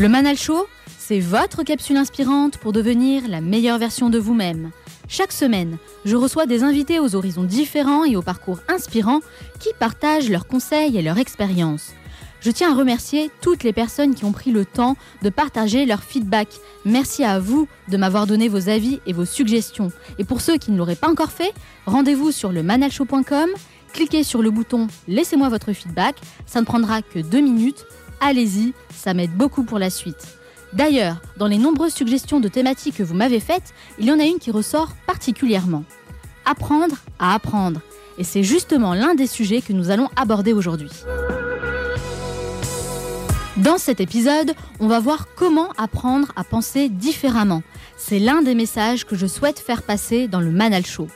Le Manal Show, c'est votre capsule inspirante pour devenir la meilleure version de vous-même. Chaque semaine, je reçois des invités aux horizons différents et aux parcours inspirants qui partagent leurs conseils et leurs expériences. Je tiens à remercier toutes les personnes qui ont pris le temps de partager leur feedback. Merci à vous de m'avoir donné vos avis et vos suggestions. Et pour ceux qui ne l'auraient pas encore fait, rendez-vous sur le manalshow.com, cliquez sur le bouton Laissez-moi votre feedback, ça ne prendra que deux minutes allez-y, ça m'aide beaucoup pour la suite. D'ailleurs, dans les nombreuses suggestions de thématiques que vous m'avez faites, il y en a une qui ressort particulièrement. Apprendre à apprendre. Et c'est justement l'un des sujets que nous allons aborder aujourd'hui. Dans cet épisode, on va voir comment apprendre à penser différemment. C'est l'un des messages que je souhaite faire passer dans le Manal Show.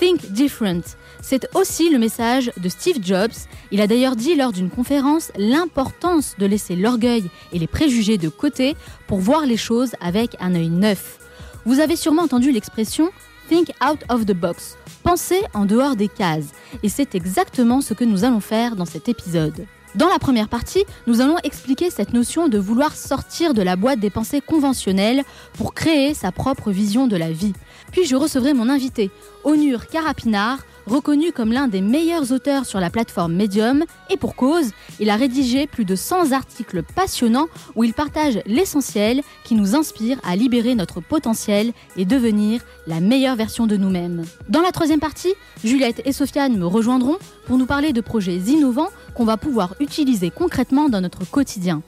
Think Different, c'est aussi le message de Steve Jobs. Il a d'ailleurs dit lors d'une conférence l'importance de laisser l'orgueil et les préjugés de côté pour voir les choses avec un œil neuf. Vous avez sûrement entendu l'expression Think out of the box, penser en dehors des cases, et c'est exactement ce que nous allons faire dans cet épisode. Dans la première partie, nous allons expliquer cette notion de vouloir sortir de la boîte des pensées conventionnelles pour créer sa propre vision de la vie. Puis je recevrai mon invité, Onur Karapinar, reconnu comme l'un des meilleurs auteurs sur la plateforme Medium, et pour cause, il a rédigé plus de 100 articles passionnants où il partage l'essentiel qui nous inspire à libérer notre potentiel et devenir la meilleure version de nous-mêmes. Dans la troisième partie, Juliette et Sofiane me rejoindront pour nous parler de projets innovants qu'on va pouvoir utiliser concrètement dans notre quotidien.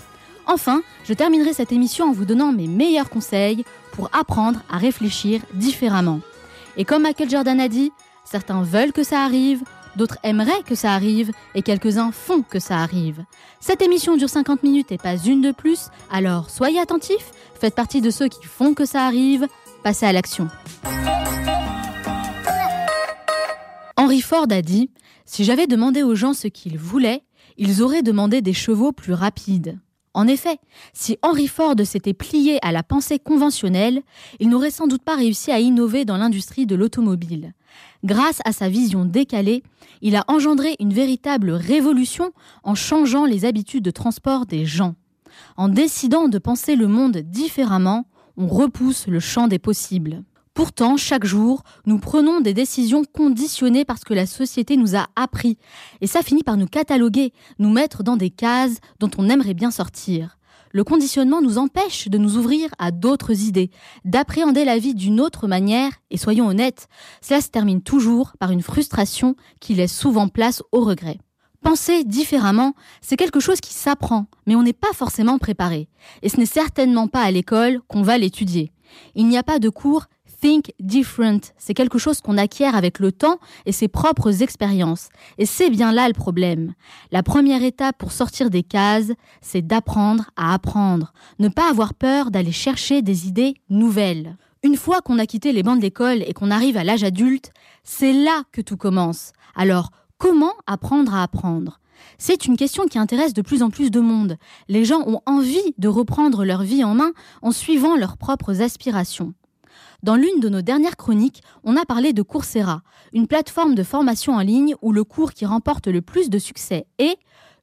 Enfin, je terminerai cette émission en vous donnant mes meilleurs conseils pour apprendre à réfléchir différemment. Et comme Michael Jordan a dit, Certains veulent que ça arrive, d'autres aimeraient que ça arrive, et quelques-uns font que ça arrive. Cette émission dure 50 minutes et pas une de plus, alors soyez attentifs, faites partie de ceux qui font que ça arrive, passez à l'action. Henry Ford a dit Si j'avais demandé aux gens ce qu'ils voulaient, ils auraient demandé des chevaux plus rapides. En effet, si Henry Ford s'était plié à la pensée conventionnelle, il n'aurait sans doute pas réussi à innover dans l'industrie de l'automobile. Grâce à sa vision décalée, il a engendré une véritable révolution en changeant les habitudes de transport des gens. En décidant de penser le monde différemment, on repousse le champ des possibles. Pourtant, chaque jour, nous prenons des décisions conditionnées parce que la société nous a appris. Et ça finit par nous cataloguer, nous mettre dans des cases dont on aimerait bien sortir. Le conditionnement nous empêche de nous ouvrir à d'autres idées, d'appréhender la vie d'une autre manière, et soyons honnêtes, cela se termine toujours par une frustration qui laisse souvent place au regret. Penser différemment, c'est quelque chose qui s'apprend, mais on n'est pas forcément préparé. Et ce n'est certainement pas à l'école qu'on va l'étudier. Il n'y a pas de cours Think different, c'est quelque chose qu'on acquiert avec le temps et ses propres expériences. Et c'est bien là le problème. La première étape pour sortir des cases, c'est d'apprendre à apprendre. Ne pas avoir peur d'aller chercher des idées nouvelles. Une fois qu'on a quitté les bancs de l'école et qu'on arrive à l'âge adulte, c'est là que tout commence. Alors, comment apprendre à apprendre? C'est une question qui intéresse de plus en plus de monde. Les gens ont envie de reprendre leur vie en main en suivant leurs propres aspirations. Dans l'une de nos dernières chroniques, on a parlé de Coursera, une plateforme de formation en ligne où le cours qui remporte le plus de succès est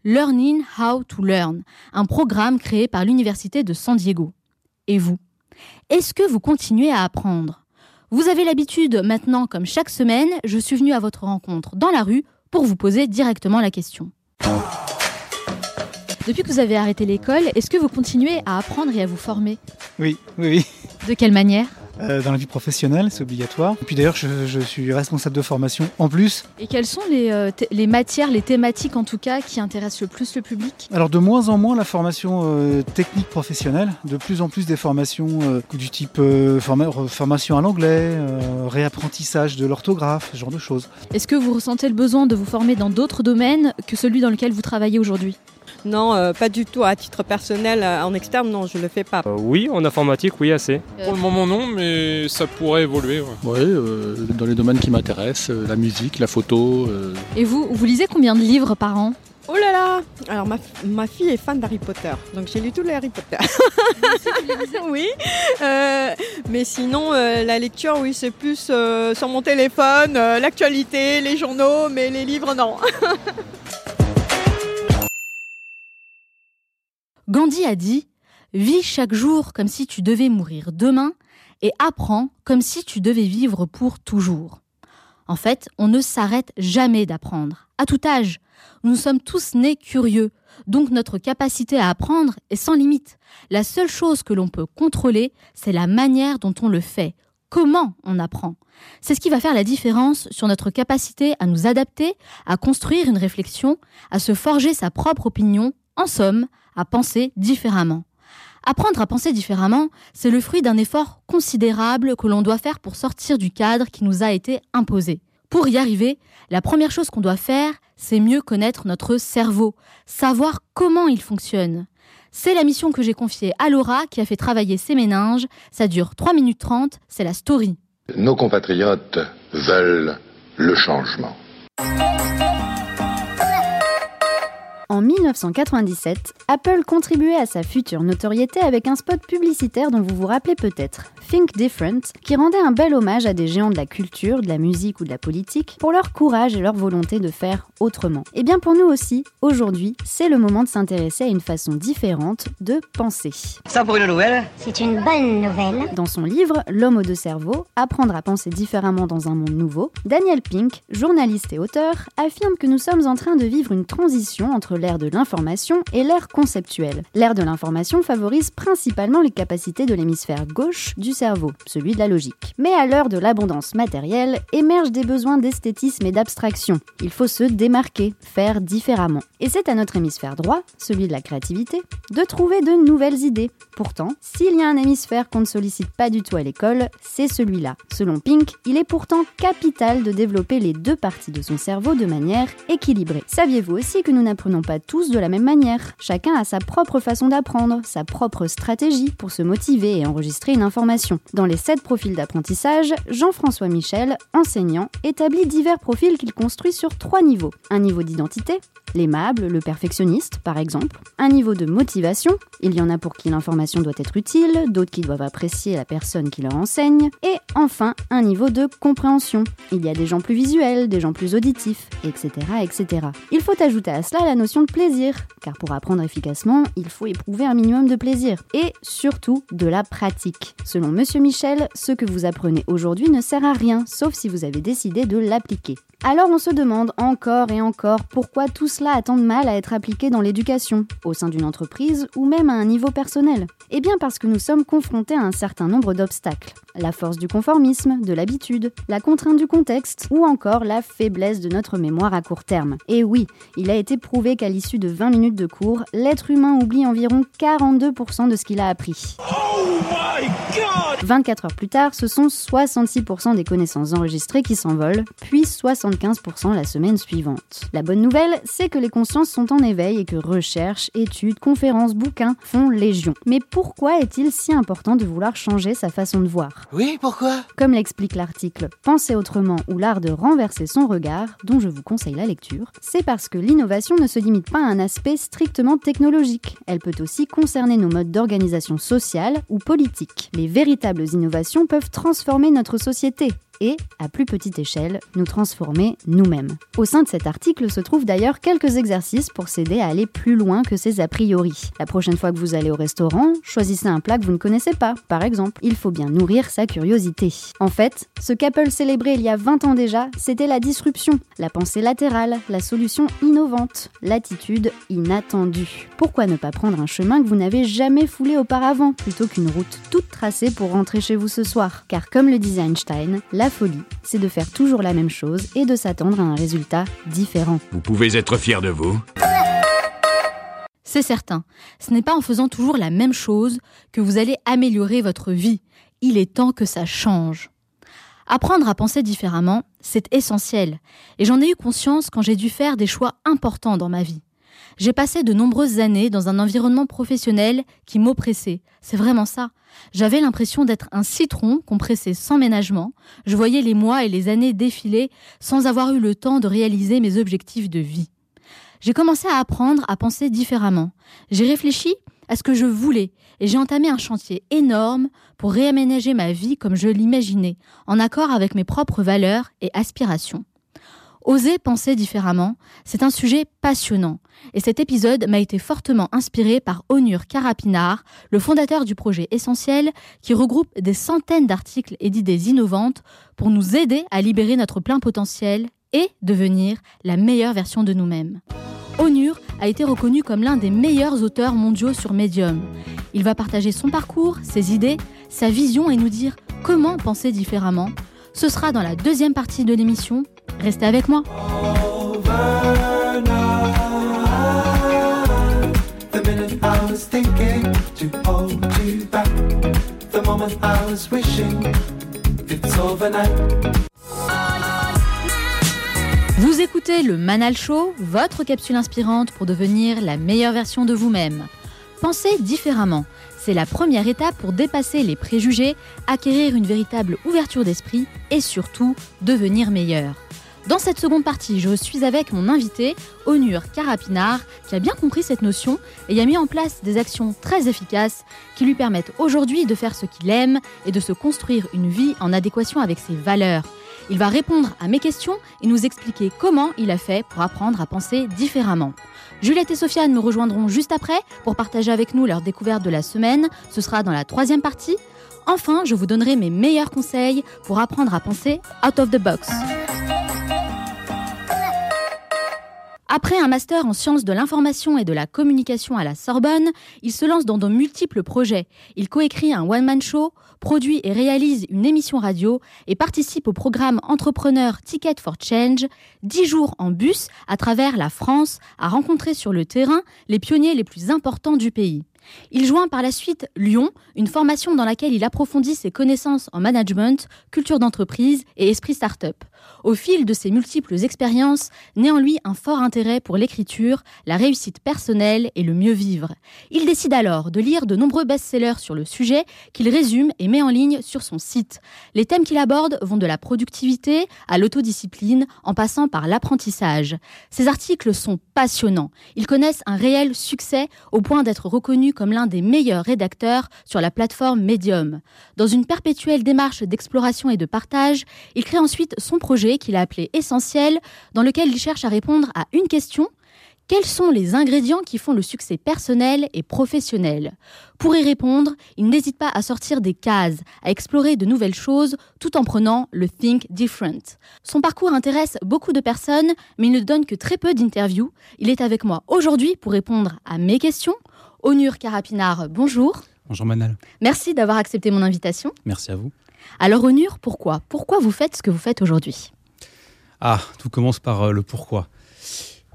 Learning How to Learn, un programme créé par l'Université de San Diego. Et vous? Est-ce que vous continuez à apprendre? Vous avez l'habitude maintenant, comme chaque semaine, je suis venu à votre rencontre dans la rue pour vous poser directement la question. Depuis que vous avez arrêté l'école, est-ce que vous continuez à apprendre et à vous former? Oui, oui, oui. De quelle manière? Euh, dans la vie professionnelle, c'est obligatoire. Et puis d'ailleurs, je, je suis responsable de formation en plus. Et quelles sont les, euh, les matières, les thématiques en tout cas, qui intéressent le plus le public? Alors de moins en moins la formation euh, technique professionnelle, de plus en plus des formations du type forma- formation à l'anglais, réapprentissage de l'orthographe, ce genre de choses. Est-ce que vous ressentez le besoin de vous former dans d'autres domaines que celui dans lequel vous travaillez aujourd'hui? Non, euh, pas du tout. À titre personnel, euh, en externe, non, je le fais pas. Euh, oui, en informatique, oui, assez. Pour le moment non, mais ça pourrait évoluer. ouais. Oui, euh, dans les domaines qui m'intéressent, euh, la musique, la photo. euh, Et vous, vous lisez combien de livres par an? Oh là là Alors ma, ma fille est fan d'Harry Potter, donc j'ai lu tous les Harry Potter. oui, euh, mais sinon euh, la lecture, oui, c'est plus euh, sur mon téléphone, euh, l'actualité, les journaux, mais les livres, non. Gandhi a dit Vis chaque jour comme si tu devais mourir demain et apprends comme si tu devais vivre pour toujours. En fait, on ne s'arrête jamais d'apprendre, à tout âge. Nous sommes tous nés curieux, donc notre capacité à apprendre est sans limite. La seule chose que l'on peut contrôler, c'est la manière dont on le fait, comment on apprend? C'est ce qui va faire la différence sur notre capacité à nous adapter, à construire une réflexion, à se forger sa propre opinion, en somme, à penser différemment. Apprendre à penser différemment, c'est le fruit d'un effort considérable que l'on doit faire pour sortir du cadre qui nous a été imposé. Pour y arriver, la première chose qu'on doit faire, c'est mieux connaître notre cerveau, savoir comment il fonctionne. C'est la mission que j'ai confiée à Laura qui a fait travailler ses méninges. Ça dure 3 minutes 30, c'est la story. Nos compatriotes veulent le changement. En 1997, Apple contribuait à sa future notoriété avec un spot publicitaire dont vous vous rappelez peut-être, Think Different, qui rendait un bel hommage à des géants de la culture, de la musique ou de la politique pour leur courage et leur volonté de faire autrement. Et bien pour nous aussi, aujourd'hui, c'est le moment de s'intéresser à une façon différente de penser. Ça pour une nouvelle? C'est une bonne nouvelle. Dans son livre L'homme aux deux cerveaux, apprendre à penser différemment dans un monde nouveau, Daniel Pink, journaliste et auteur, affirme que nous sommes en train de vivre une transition entre l'ère de l'information et l'ère conceptuelle. L'ère de l'information favorise principalement les capacités de l'hémisphère gauche du cerveau, celui de la logique. Mais à l'heure de l'abondance matérielle, émergent des besoins d'esthétisme et d'abstraction. Il faut se démarquer, faire différemment. Et c'est à notre hémisphère droit, celui de la créativité, de trouver de nouvelles idées. Pourtant, s'il y a un hémisphère qu'on ne sollicite pas du tout à l'école, c'est celui-là. Selon Pink, il est pourtant capital de développer les deux parties de son cerveau de manière équilibrée. Saviez-vous aussi que nous n'apprenons pas tous de la même manière Chacun a sa propre façon d'apprendre, sa propre stratégie pour se motiver et enregistrer une information. Dans les 7 profils d'apprentissage, Jean-François Michel, enseignant, établit divers profils qu'il construit sur trois niveaux. Un niveau d'identité, l'aimable, le perfectionniste par exemple. Un niveau de motivation, il y en a pour qui l'information doit être utile, d'autres qui doivent apprécier la personne qui leur enseigne. Et enfin, un niveau de compréhension. Il y a des gens plus visuels, des gens plus auditifs, etc. etc. Il faut ajouter à cela la notion de plaisir, car pour apprendre efficacement, il faut éprouver un minimum de plaisir. Et surtout, de la pratique. Selon Monsieur Michel, ce que vous apprenez aujourd'hui ne sert à rien, sauf si vous avez décidé de l'appliquer. Alors on se demande encore et encore pourquoi tout cela a tant de mal à être appliqué dans l'éducation, au sein d'une entreprise ou même à un niveau personnel. Eh bien parce que nous sommes confrontés à un certain nombre d'obstacles. La force du conformisme, de l'habitude, la contrainte du contexte ou encore la faiblesse de notre mémoire à court terme. Et oui, il a été prouvé qu'à l'issue de 20 minutes de cours, l'être humain oublie environ 42% de ce qu'il a appris. 24 heures plus tard, ce sont 66% des connaissances enregistrées qui s'envolent, puis 75% la semaine suivante. La bonne nouvelle, c'est que les consciences sont en éveil et que recherches, études, conférences, bouquins font légion. Mais pourquoi est-il si important de vouloir changer sa façon de voir? Oui, pourquoi? Comme l'explique l'article Penser autrement ou l'art de renverser son regard, dont je vous conseille la lecture, c'est parce que l'innovation ne se limite pas à un aspect strictement technologique. Elle peut aussi concerner nos modes d'organisation sociale ou politique. Les véritables innovations peuvent transformer notre société. Et, à plus petite échelle, nous transformer nous-mêmes. Au sein de cet article se trouvent d'ailleurs quelques exercices pour s'aider à aller plus loin que ces a priori. La prochaine fois que vous allez au restaurant, choisissez un plat que vous ne connaissez pas, par exemple. Il faut bien nourrir sa curiosité. En fait, ce qu'Apple célébrait il y a 20 ans déjà, c'était la disruption, la pensée latérale, la solution innovante, l'attitude inattendue. Pourquoi ne pas prendre un chemin que vous n'avez jamais foulé auparavant, plutôt qu'une route toute tracée pour rentrer chez vous ce soir? Car comme le disait Einstein, la folie, c'est de faire toujours la même chose et de s'attendre à un résultat différent. Vous pouvez être fier de vous C'est certain, ce n'est pas en faisant toujours la même chose que vous allez améliorer votre vie. Il est temps que ça change. Apprendre à penser différemment, c'est essentiel, et j'en ai eu conscience quand j'ai dû faire des choix importants dans ma vie. J'ai passé de nombreuses années dans un environnement professionnel qui m'oppressait. C'est vraiment ça. J'avais l'impression d'être un citron qu'on pressait sans ménagement. Je voyais les mois et les années défiler sans avoir eu le temps de réaliser mes objectifs de vie. J'ai commencé à apprendre à penser différemment. J'ai réfléchi à ce que je voulais et j'ai entamé un chantier énorme pour réaménager ma vie comme je l'imaginais, en accord avec mes propres valeurs et aspirations. Oser penser différemment, c'est un sujet passionnant. Et cet épisode m'a été fortement inspiré par Onur Karapinar, le fondateur du projet Essentiel, qui regroupe des centaines d'articles et d'idées innovantes pour nous aider à libérer notre plein potentiel et devenir la meilleure version de nous-mêmes. Onur a été reconnu comme l'un des meilleurs auteurs mondiaux sur Medium. Il va partager son parcours, ses idées, sa vision et nous dire comment penser différemment. Ce sera dans la deuxième partie de l'émission Restez avec moi. Vous écoutez le Manal Show, votre capsule inspirante pour devenir la meilleure version de vous-même. Pensez différemment. C'est la première étape pour dépasser les préjugés, acquérir une véritable ouverture d'esprit et surtout devenir meilleur. Dans cette seconde partie, je suis avec mon invité, Onur Karapinar, qui a bien compris cette notion et a mis en place des actions très efficaces qui lui permettent aujourd'hui de faire ce qu'il aime et de se construire une vie en adéquation avec ses valeurs. Il va répondre à mes questions et nous expliquer comment il a fait pour apprendre à penser différemment. Juliette et Sofiane me rejoindront juste après pour partager avec nous leur découverte de la semaine. Ce sera dans la troisième partie. Enfin, je vous donnerai mes meilleurs conseils pour apprendre à penser out of the box. Après un master en sciences de l'information et de la communication à la Sorbonne, il se lance dans de multiples projets. Il coécrit un one-man show, produit et réalise une émission radio et participe au programme entrepreneur Ticket for Change, dix jours en bus à travers la France à rencontrer sur le terrain les pionniers les plus importants du pays. Il joint par la suite Lyon, une formation dans laquelle il approfondit ses connaissances en management, culture d'entreprise et esprit start-up. Au fil de ses multiples expériences, naît en lui un fort intérêt pour l'écriture, la réussite personnelle et le mieux vivre. Il décide alors de lire de nombreux best-sellers sur le sujet qu'il résume et met en ligne sur son site. Les thèmes qu'il aborde vont de la productivité à l'autodiscipline en passant par l'apprentissage. Ses articles sont passionnants. Ils connaissent un réel succès au point d'être reconnus comme l'un des meilleurs rédacteurs sur la plateforme Medium. Dans une perpétuelle démarche d'exploration et de partage, il crée ensuite son projet qu'il a appelé Essentiel, dans lequel il cherche à répondre à une question quels sont les ingrédients qui font le succès personnel et professionnel? Pour y répondre, il n'hésite pas à sortir des cases, à explorer de nouvelles choses tout en prenant le Think Different. Son parcours intéresse beaucoup de personnes, mais il ne donne que très peu d'interviews. Il est avec moi aujourd'hui pour répondre à mes questions. Onur Karapinar, bonjour. Bonjour Manal. Merci d'avoir accepté mon invitation. Merci à vous. Alors Onur, pourquoi? Pourquoi vous faites ce que vous faites aujourd'hui? Ah, tout commence par euh, le pourquoi.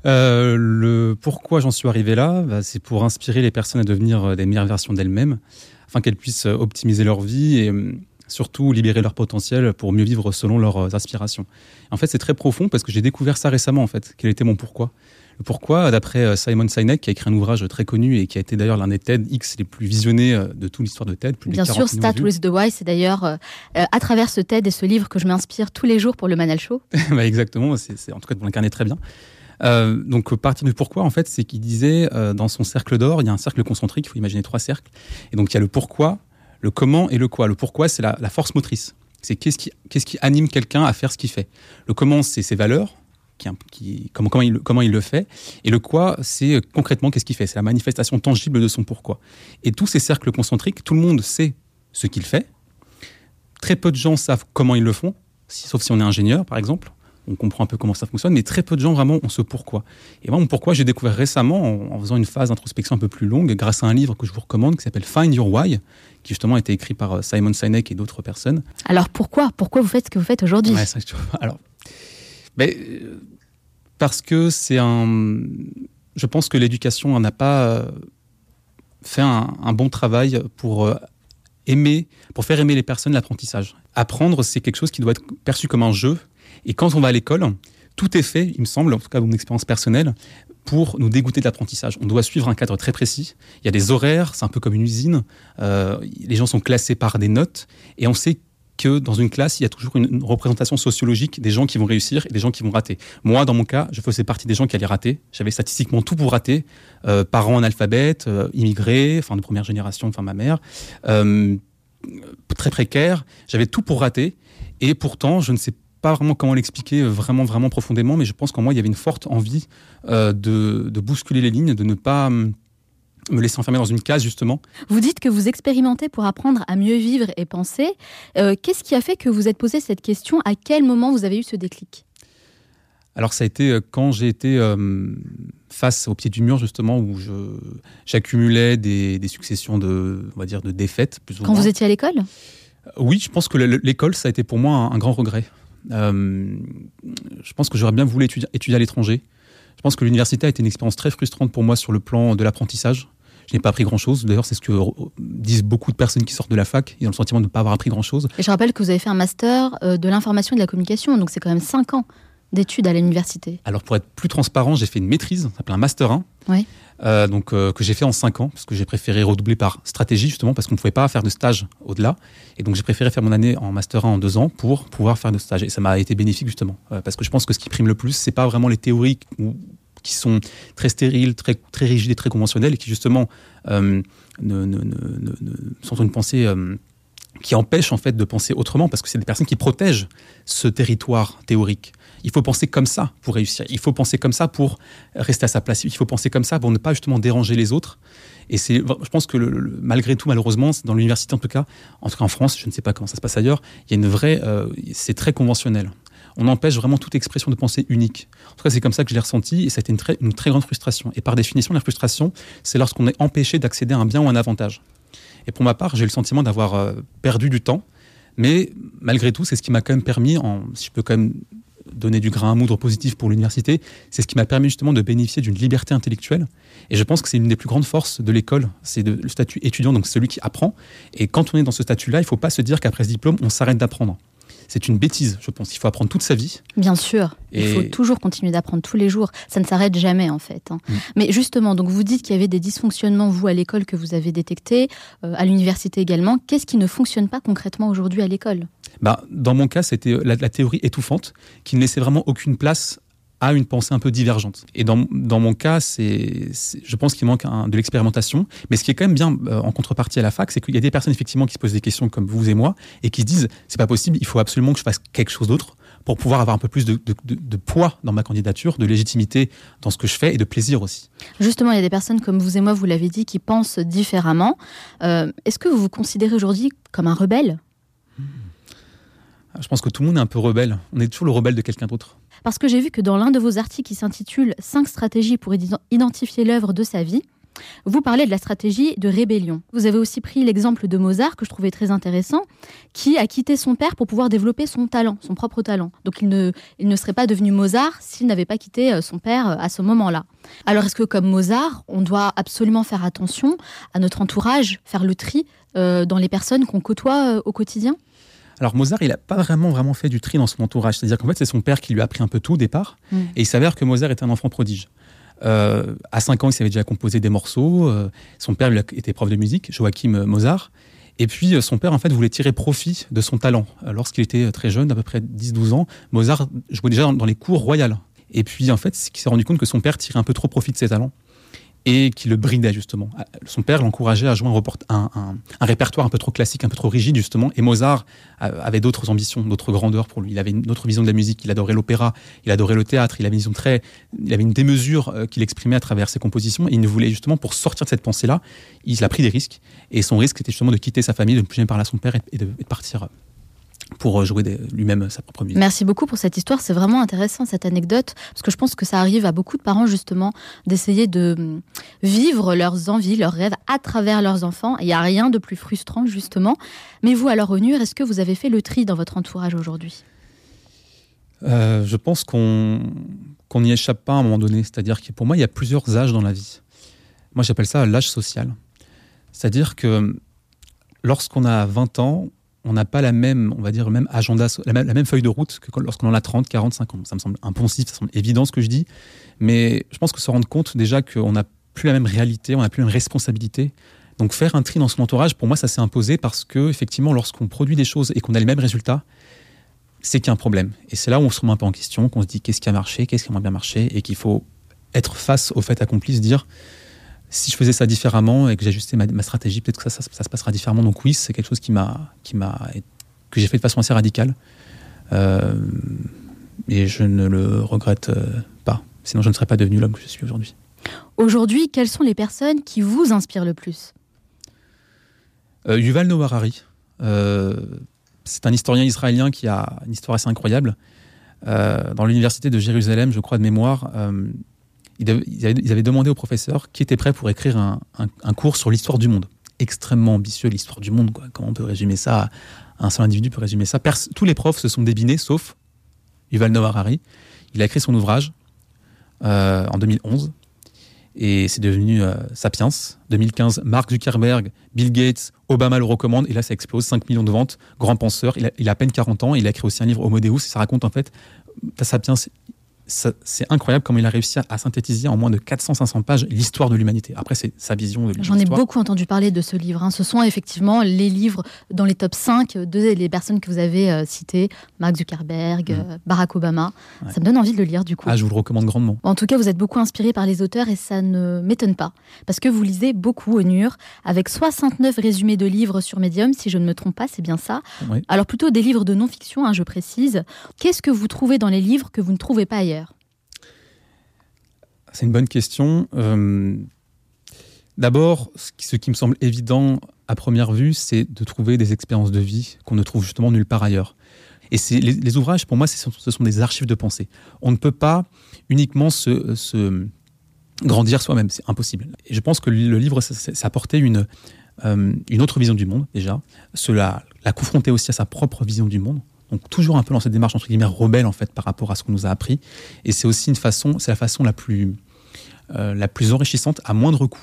Euh, le pourquoi j'en suis arrivé là, bah, c'est pour inspirer les personnes à devenir euh, des meilleures versions d'elles-mêmes, afin qu'elles puissent optimiser leur vie et euh, surtout libérer leur potentiel pour mieux vivre selon leurs aspirations. En fait, c'est très profond parce que j'ai découvert ça récemment, en fait, quel était mon pourquoi. Le pourquoi, d'après Simon Sinek, qui a écrit un ouvrage très connu et qui a été d'ailleurs l'un des TEDx les plus visionnés de toute l'histoire de TED. Plus Bien sûr, Start with the Why, c'est d'ailleurs euh, à travers ce TED et ce livre que je m'inspire tous les jours pour le Manal Show. bah exactement, c'est, en tout cas, vous l'incarnez très bien. Euh, donc, partir du pourquoi, en fait, c'est qu'il disait euh, dans son cercle d'or, il y a un cercle concentrique, il faut imaginer trois cercles. Et donc, il y a le pourquoi, le comment et le quoi. Le pourquoi, c'est la, la force motrice. C'est qu'est-ce qui, qu'est-ce qui anime quelqu'un à faire ce qu'il fait. Le comment, c'est ses valeurs, qui, qui, comment, comment, il, comment il le fait. Et le quoi, c'est concrètement qu'est-ce qu'il fait? C'est la manifestation tangible de son pourquoi. Et tous ces cercles concentriques, tout le monde sait ce qu'il fait. Très peu de gens savent comment ils le font, sauf si on est ingénieur, par exemple on comprend un peu comment ça fonctionne, mais très peu de gens vraiment ont ce pourquoi. Et moi, mon pourquoi, j'ai découvert récemment en, faisant une phase d'introspection un peu plus longue, grâce à un livre que je vous recommande qui s'appelle Find Your Why, qui justement a été écrit par euh, Simon Sinek et d'autres personnes. Alors pourquoi? Pourquoi vous faites ce que vous faites aujourd'hui? Alors, mais, euh, parce que c'est un. Je pense que l'éducation n'a pas euh, fait un, bon travail pour aimer, pour faire aimer les personnes l'apprentissage. Apprendre, c'est quelque chose qui doit être perçu comme un jeu et quand on va à l'école, tout est fait, il me semble, en tout cas mon expérience personnelle, pour nous dégoûter de l'apprentissage. On doit suivre un cadre très précis. Il y a des horaires, c'est un peu comme une usine. Euh, les gens sont classés par des notes et on sait que dans une classe, il y a toujours une représentation sociologique des gens qui vont réussir et des gens qui vont rater. Moi, dans mon cas, je faisais partie des gens qui allaient rater. J'avais statistiquement tout pour rater. Euh, parents analphabètes, euh, immigrés, enfin de première génération, enfin ma mère, euh, très précaire. J'avais tout pour rater. Et pourtant, je ne sais pas vraiment comment l'expliquer vraiment, vraiment profondément, mais je pense qu'en moi, il y avait une forte envie de, bousculer les lignes, de ne pas hum, me laisser enfermer dans une case, justement. Vous dites que vous expérimentez pour apprendre à mieux vivre et penser. Euh, qu'est-ce qui a fait que vous êtes posé cette question? À quel moment vous avez eu ce déclic? Alors ça a été quand j'ai été face au pied du mur justement où j'accumulais des, successions de on va dire de défaites plus Quand vous étiez à l'école? Oui, je pense que l'école ça a été pour moi un grand regret. Euh, je pense que j'aurais bien voulu étudier, étudier à l'étranger. Je pense que l'université a été une expérience très frustrante pour moi sur le plan de l'apprentissage. Je n'ai pas appris grand-chose. D'ailleurs, c'est ce que disent beaucoup de personnes qui sortent de la fac. Ils ont le sentiment de ne pas avoir appris grand-chose. Et je rappelle que vous avez fait un master euh, de l'information et de la communication, donc c'est quand même 5 ans d'études à l'université. Alors, pour être plus transparent, j'ai fait une maîtrise, ça s'appelle un master 1. Oui. Euh, donc, euh, que j'ai fait en 5 ans, parce que j'ai préféré redoubler par stratégie, justement, parce qu'on ne pouvait pas faire de stage au-delà. Et donc, j'ai préféré faire mon année en Master 1 en 2 ans pour pouvoir faire de stage. Et ça m'a été bénéfique, justement, euh, parce que je pense que ce qui prime le plus, c'est pas vraiment les théories qui sont très stériles, très, très rigides et très conventionnelles, et qui, justement, ne, ne, ne, sont une pensée qui empêche en fait de penser autrement parce que c'est des personnes qui protègent ce territoire théorique. Il faut penser comme ça pour réussir. Il faut penser comme ça pour rester à sa place. Il faut penser comme ça pour ne pas justement déranger les autres. Et c'est, je pense que malgré tout, malheureusement, dans l'université en tout cas, en tout cas en France, je ne sais pas comment ça se passe ailleurs, il y a une vraie, euh, c'est très conventionnel. On empêche vraiment toute expression de pensée unique. En tout cas, c'est comme ça que je l'ai ressenti et ça a été une très, grande frustration. Et par définition, la frustration, c'est lorsqu'on est empêché d'accéder à un bien ou un avantage. Et pour ma part, j'ai le sentiment d'avoir euh, perdu du temps. Mais malgré tout, c'est ce qui m'a quand même permis, en, si je peux quand même donner du grain à moudre positif pour l'université, c'est ce qui m'a permis justement de bénéficier d'une liberté intellectuelle. Et je pense que c'est une des plus grandes forces de l'école, c'est le statut étudiant, donc celui qui apprend. Et quand on est dans ce statut-là, il ne faut pas se dire qu'après ce diplôme, on s'arrête d'apprendre c'est une bêtise, je pense. Il faut apprendre toute sa vie. Bien sûr. Il faut toujours continuer d'apprendre tous les jours. Ça ne s'arrête jamais, en fait. Hein. Mm. Mais justement, donc vous dites qu'il y avait des dysfonctionnements, vous, à l'école, que vous avez détectés, euh, à l'université également. Qu'est-ce qui ne fonctionne pas concrètement aujourd'hui à l'école? Bah, Dans mon cas, c'était la, la, théorie étouffante qui ne laissait vraiment aucune place a une pensée un peu divergente. Et dans, dans mon cas, c'est, je pense qu'il manque de l'expérimentation. Mais ce qui est quand même bien euh, en contrepartie à la fac, c'est qu'il y a des personnes effectivement qui se posent des questions comme vous et moi et qui se disent c'est pas possible, il faut absolument que je fasse quelque chose d'autre pour pouvoir avoir un peu plus de, de, de, poids dans ma candidature, de légitimité dans ce que je fais et de plaisir aussi. Justement, il y a des personnes comme vous et moi, vous l'avez dit, qui pensent différemment. Euh, est-ce que vous vous considérez aujourd'hui comme un rebelle? Je pense que tout le monde est un peu rebelle. On est toujours le rebelle de quelqu'un d'autre. Parce que j'ai vu que dans l'un de vos articles qui s'intitule 5 stratégies pour identifier l'œuvre de sa vie, vous parlez de la stratégie de rébellion. Vous avez aussi pris l'exemple de Mozart, que je trouvais très intéressant, qui a quitté son père pour pouvoir développer son talent, son propre talent. Donc il ne, il ne serait pas devenu Mozart s'il n'avait pas quitté euh, son père euh, à ce moment-là. Alors est-ce que comme Mozart, on doit absolument faire attention à notre entourage, faire le tri euh, dans les personnes qu'on côtoie au quotidien? Alors Mozart, il n'a pas vraiment vraiment fait du tri dans son entourage. C'est-à-dire qu'en fait, c'est son père qui lui a appris un peu tout au départ. Mm. Et il s'avère que Mozart est un enfant prodige. Euh, à 5 ans, il savait déjà composer des morceaux. Euh, son père lui était prof de musique, Joachim Mozart. Et puis, euh, son père, en fait, voulait tirer profit de son talent. Lorsqu'il était très jeune, à peu près 10-12 ans, Mozart jouait déjà dans, les cours royales. Et puis, en fait, il s'est rendu compte que son père tirait un peu trop profit de ses talents. Et qui le bridait justement. Son père l'encourageait à jouer un, un, répertoire un peu trop classique, un peu trop rigide justement, et Mozart avait d'autres ambitions, d'autres grandeurs pour lui. Il avait une autre vision de la musique, il adorait l'opéra, il adorait le théâtre, il avait une très, il avait une démesure euh, qu'il exprimait à travers ses compositions, et il ne voulait justement, pour sortir de cette pensée-là, il a pris des risques, et son risque était justement de quitter sa famille, de ne plus jamais parler à son père et de, de partir pour jouer lui-même sa propre musique. Merci beaucoup pour cette histoire. C'est vraiment intéressant cette anecdote parce que je pense que ça arrive à beaucoup de parents justement d'essayer de hum, vivre leurs envies, leurs rêves à travers leurs enfants. Il n'y a rien de plus frustrant justement. Mais vous, alors Onur, est-ce que vous avez fait le tri dans votre entourage aujourd'hui? Euh, Je pense qu'on qu'on n'y échappe pas à un moment donné. C'est-à-dire que pour moi, il y a plusieurs âges dans la vie. Moi, j'appelle ça l'âge social. C'est-à-dire que lorsqu'on a 20 ans, on n'a pas la même, on va dire, même agenda, la même, feuille de route que lorsqu'on en a 30, 40, 50. Ça me semble impensif, ça me semble évident ce que je dis, mais je pense que se rendre compte déjà qu'on n'a plus la même réalité, on n'a plus la même responsabilité. Donc faire un tri dans son entourage, pour moi, ça s'est imposé parce que effectivement, lorsqu'on produit des choses et qu'on a les mêmes résultats, c'est qu'il y a un problème. Et c'est là où on se remet un peu en question, qu'on se dit qu'est-ce qui a marché, qu'est-ce qui a moins bien marché, et qu'il faut être face au fait accompli, se dire si je faisais ça différemment et que j'ajustais ma, stratégie, peut-être que ça, ça, se passera différemment. Donc oui, c'est quelque chose qui m'a, qui m'a, que j'ai fait de façon assez radicale. Euh, et je ne le regrette euh, pas. Sinon, je ne serais pas devenu l'homme que je suis aujourd'hui. Aujourd'hui, quelles sont les personnes qui vous inspirent le plus? Euh, Yuval Noah Harari. c'est un historien israélien qui a une histoire assez incroyable. dans l'université de Jérusalem, je crois de mémoire, ils avaient, demandé au professeur qui était prêt pour écrire un, cours sur l'histoire du monde. Extrêmement ambitieux, l'histoire du monde. Comment on peut résumer ça? Un seul individu peut résumer ça. tous les profs se sont débinés, sauf Yuval Noah Harari. Il a écrit son ouvrage euh, en 2011 et c'est devenu euh, Sapiens. 2015, Mark Zuckerberg, Bill Gates, Obama le recommande et là ça explose, 5 millions de ventes, grand penseur. Il a, il a à peine 40 ans, il a écrit aussi un livre Homo Deus et ça raconte en fait Sapiens c'est incroyable comment il a réussi à, synthétiser en moins de 400-500 pages l'histoire de l'humanité. Après, c'est sa vision de J'en ai beaucoup entendu parler de ce livre. Hein. Ce sont effectivement les livres dans les top 5 de les personnes que vous avez euh, citées, Mark Zuckerberg, mm. euh, Barack Obama. Ça me donne envie de le lire du coup. Ah, je vous le recommande grandement. En tout cas, vous êtes beaucoup inspiré par les auteurs et ça ne m'étonne pas. Parce que vous lisez beaucoup Onur, avec 69 résumés de livres sur Medium, si je ne me trompe pas, c'est bien ça. Alors plutôt des livres de non-fiction, hein, je précise. Qu'est-ce que vous trouvez dans les livres que vous ne trouvez pas ailleurs? C'est une bonne question. Euh, d'abord, ce qui me semble évident à première vue, c'est de trouver des expériences de vie qu'on ne trouve justement nulle part ailleurs. Et les, les, ouvrages, pour moi, ce sont des archives de pensée. On ne peut pas uniquement se, grandir soi-même, c'est impossible. Et je pense que le livre, ça, euh, une autre vision du monde, déjà. Cela la confronter aussi à sa propre vision du monde. Donc toujours un peu dans cette démarche entre guillemets rebelle en fait par rapport à ce qu'on nous a appris. Et c'est aussi une façon, c'est la façon la plus euh, la plus enrichissante à moindre coût.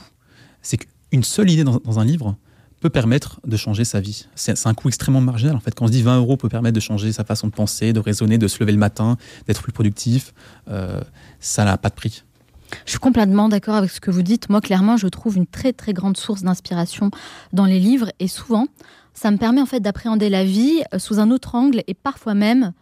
C'est qu'une seule idée dans, un livre peut permettre de changer sa vie. C'est un coût extrêmement marginal. En fait, quand on se dit 20 euros peut permettre de changer sa façon de penser, de raisonner, de se lever le matin, d'être plus productif, euh, ça n'a pas de prix. Je suis complètement d'accord avec ce que vous dites. Moi, clairement, je trouve une très très grande source d'inspiration dans les livres et souvent, ça me permet en fait d'appréhender la vie euh, sous un autre angle et parfois même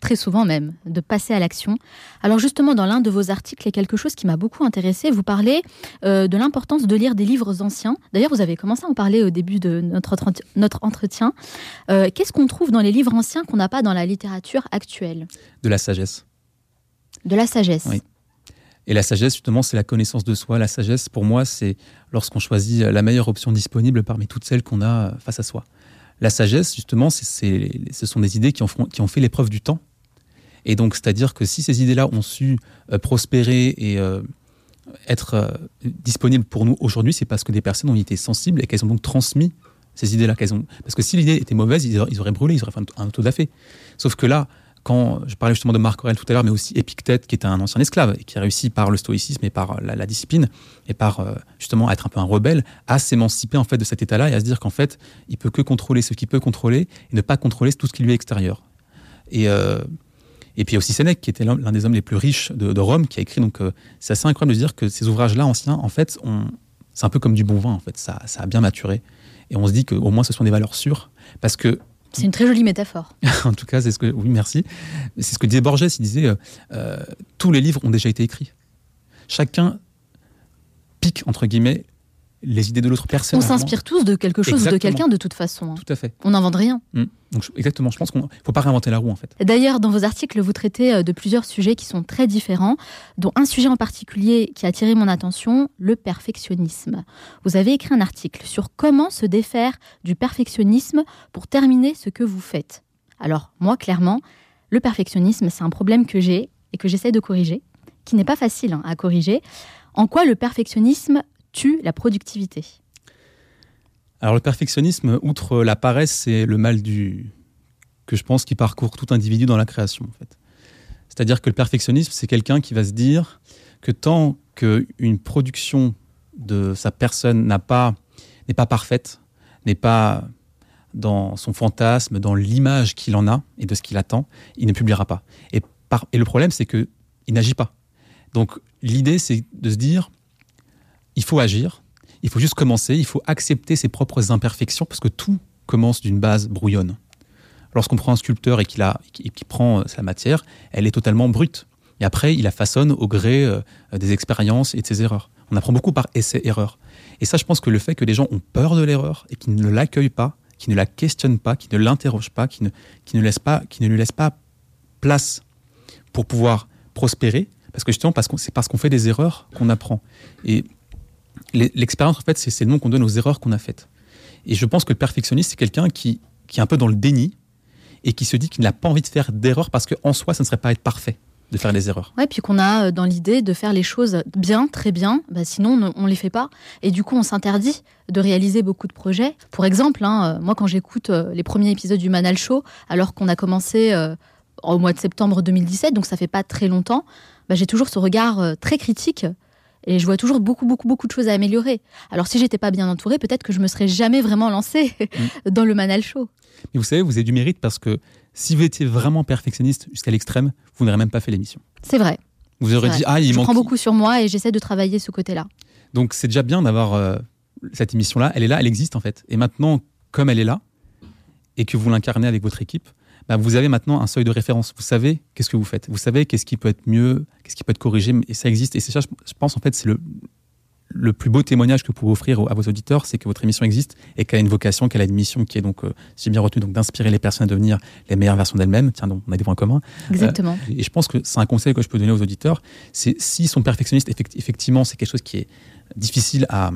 très souvent même, de passer à l'action. Alors justement, dans l'un de vos articles, il y a quelque chose qui m'a beaucoup intéressé. Vous parlez euh, de l'importance de lire des livres anciens. D'ailleurs, vous avez commencé à en parler au début de notre, notre entretien. Euh, qu'est-ce qu'on trouve dans les livres anciens qu'on n'a pas dans la littérature actuelle? De la sagesse. De la sagesse. Oui. Et la sagesse, justement, c'est la connaissance de soi. La sagesse, pour moi, c'est lorsqu'on choisit la meilleure option disponible parmi toutes celles qu'on a face à soi. La sagesse, justement, ce sont des idées qui ont, fait l'épreuve du temps et donc, c'est-à-dire que si ces idées-là ont su euh, prospérer et euh, être euh, disponibles pour nous aujourd'hui, c'est parce que des personnes ont été sensibles et qu'elles ont donc transmis ces idées-là. Ont... Parce que si l'idée était mauvaise, ils auraient, brûlé, ils auraient fait un, taux d'affaire. Sauf que là, quand je parlais justement de Marc Aurèle tout à l'heure, mais aussi Épictète, qui était un ancien esclave et qui a réussi par le stoïcisme et par la, discipline et par justement être un peu un rebelle, à s'émanciper en fait de cet état-là et à se dire qu'en fait, il peut que contrôler ce qu'il peut contrôler et ne pas contrôler tout ce qui lui est extérieur. Et et puis aussi Sénèque, qui était l'un des hommes les plus riches de, Rome, qui a écrit. Donc, euh, c'est assez incroyable de dire que ces ouvrages-là anciens, en fait, c'est un peu comme du bon vin. En fait, ça, ça a bien maturé. Et on se dit qu'au moins, ce sont des valeurs sûres, parce que c'est une très jolie métaphore. en tout cas, c'est ce que. Oui, merci. C'est ce que disait Borges. Il disait euh, euh, tous les livres ont déjà été écrits. Chacun pique, entre guillemets, les idées de l'autre personne. On s'inspire tous de quelque chose ou de quelqu'un de toute façon. hein. Tout à fait. On n'invente rien. Mm. Donc, je- exactement, je pense qu'on ne faut pas réinventer la roue, en fait. D'ailleurs, dans vos articles, vous traitez euh, de plusieurs sujets qui sont très différents, dont un sujet en particulier qui a attiré mon attention, le perfectionnisme. Vous avez écrit un article sur comment se défaire du perfectionnisme pour terminer ce que vous faites. Alors, moi, clairement, le perfectionnisme, c'est un problème que j'ai et que j'essaie de corriger, qui n'est pas facile hein, à corriger. En quoi le perfectionnisme la productivité Alors, le perfectionnisme, outre la paresse, c'est le mal du que je pense qui parcourt tout individu dans la création, en fait. C'est-à-dire que le perfectionnisme, c'est quelqu'un qui va se dire que tant qu'une production de sa personne n'est pas parfaite, n'est pas dans son fantasme, dans l'image qu'il en a et de ce qu'il attend, il ne publiera pas. Et, et le problème, c'est que il n'agit pas. Donc l'idée, c'est de se dire, faut agir, il faut juste commencer, il faut accepter ses propres imperfections, parce que tout commence d'une base brouillonne. Lorsqu'on prend un sculpteur et qu'il qu'il prend euh, sa matière, elle est totalement brute. Et après, il la façonne au gré euh, des expériences et de ses erreurs. On apprend beaucoup par essai-erreur. Et ça, je pense que le fait que les gens ont peur de l'erreur et qu'ils ne l'accueillent pas, qu'ils ne la questionnent pas, qu'ils ne l'interrogent pas, qu'ils ne, pas, qu'ils ne lui laissent pas place pour pouvoir prospérer, parce que justement, c'est parce qu'on fait des erreurs qu'on apprend. L'expérience, en fait, c'est le nom qu'on donne aux erreurs qu'on a faites. Et je pense que le perfectionniste, c'est quelqu'un qui, est un peu dans le déni et qui se dit qu'il n'a pas envie de faire d'erreurs parce qu'en soi, ça ne serait pas être parfait de faire des erreurs. Ouais, puis qu'on a euh, dans l'idée de faire les choses bien, très bien, bah sinon on ne les fait pas. Et du coup, on s'interdit de réaliser beaucoup de projets. Pour exemple, hein, euh, moi quand j'écoute euh, les premiers épisodes du Manal Show, alors qu'on a commencé au mois de septembre 2017, donc ça fait pas très longtemps, bah, j'ai toujours ce regard très critique. Et je vois toujours beaucoup, beaucoup, beaucoup de choses à améliorer. Alors, si j'étais pas bien entourée, peut-être que je me serais jamais vraiment lancée dans le Manal Show. Mais vous savez, vous avez du mérite parce que si vous étiez vraiment perfectionniste jusqu'à l'extrême, vous n'aurez même pas fait l'émission. C'est vrai. Vous aurez c'est dit, ah, il je manque. prends beaucoup sur moi et j'essaie de travailler ce côté-là. Donc c'est déjà bien d'avoir euh, cette émission-là. Elle est là, elle existe en fait. Et maintenant, comme elle est là, et que vous l'incarnez avec votre équipe, bah, vous avez maintenant un seuil de référence. Vous savez qu'est-ce que vous faites. Vous savez qu'est-ce qui peut être mieux, qu'est-ce qui peut être corrigé. Et ça existe. Et c'est ça, je pense en fait, c'est le, le plus beau témoignage que vous pouvez offrir à vos auditeurs, c'est que votre émission existe et qu'elle a une vocation, qu'elle a une mission qui est donc, euh, si j'ai bien retenu, donc d'inspirer les personnes à devenir les meilleures versions d'elles-mêmes. Tiens, donc on a des points communs. Exactement. Euh, et je pense que c'est un conseil que je peux donner aux auditeurs. C'est s'ils sont perfectionnistes, effect- effectivement, c'est quelque chose qui est difficile à,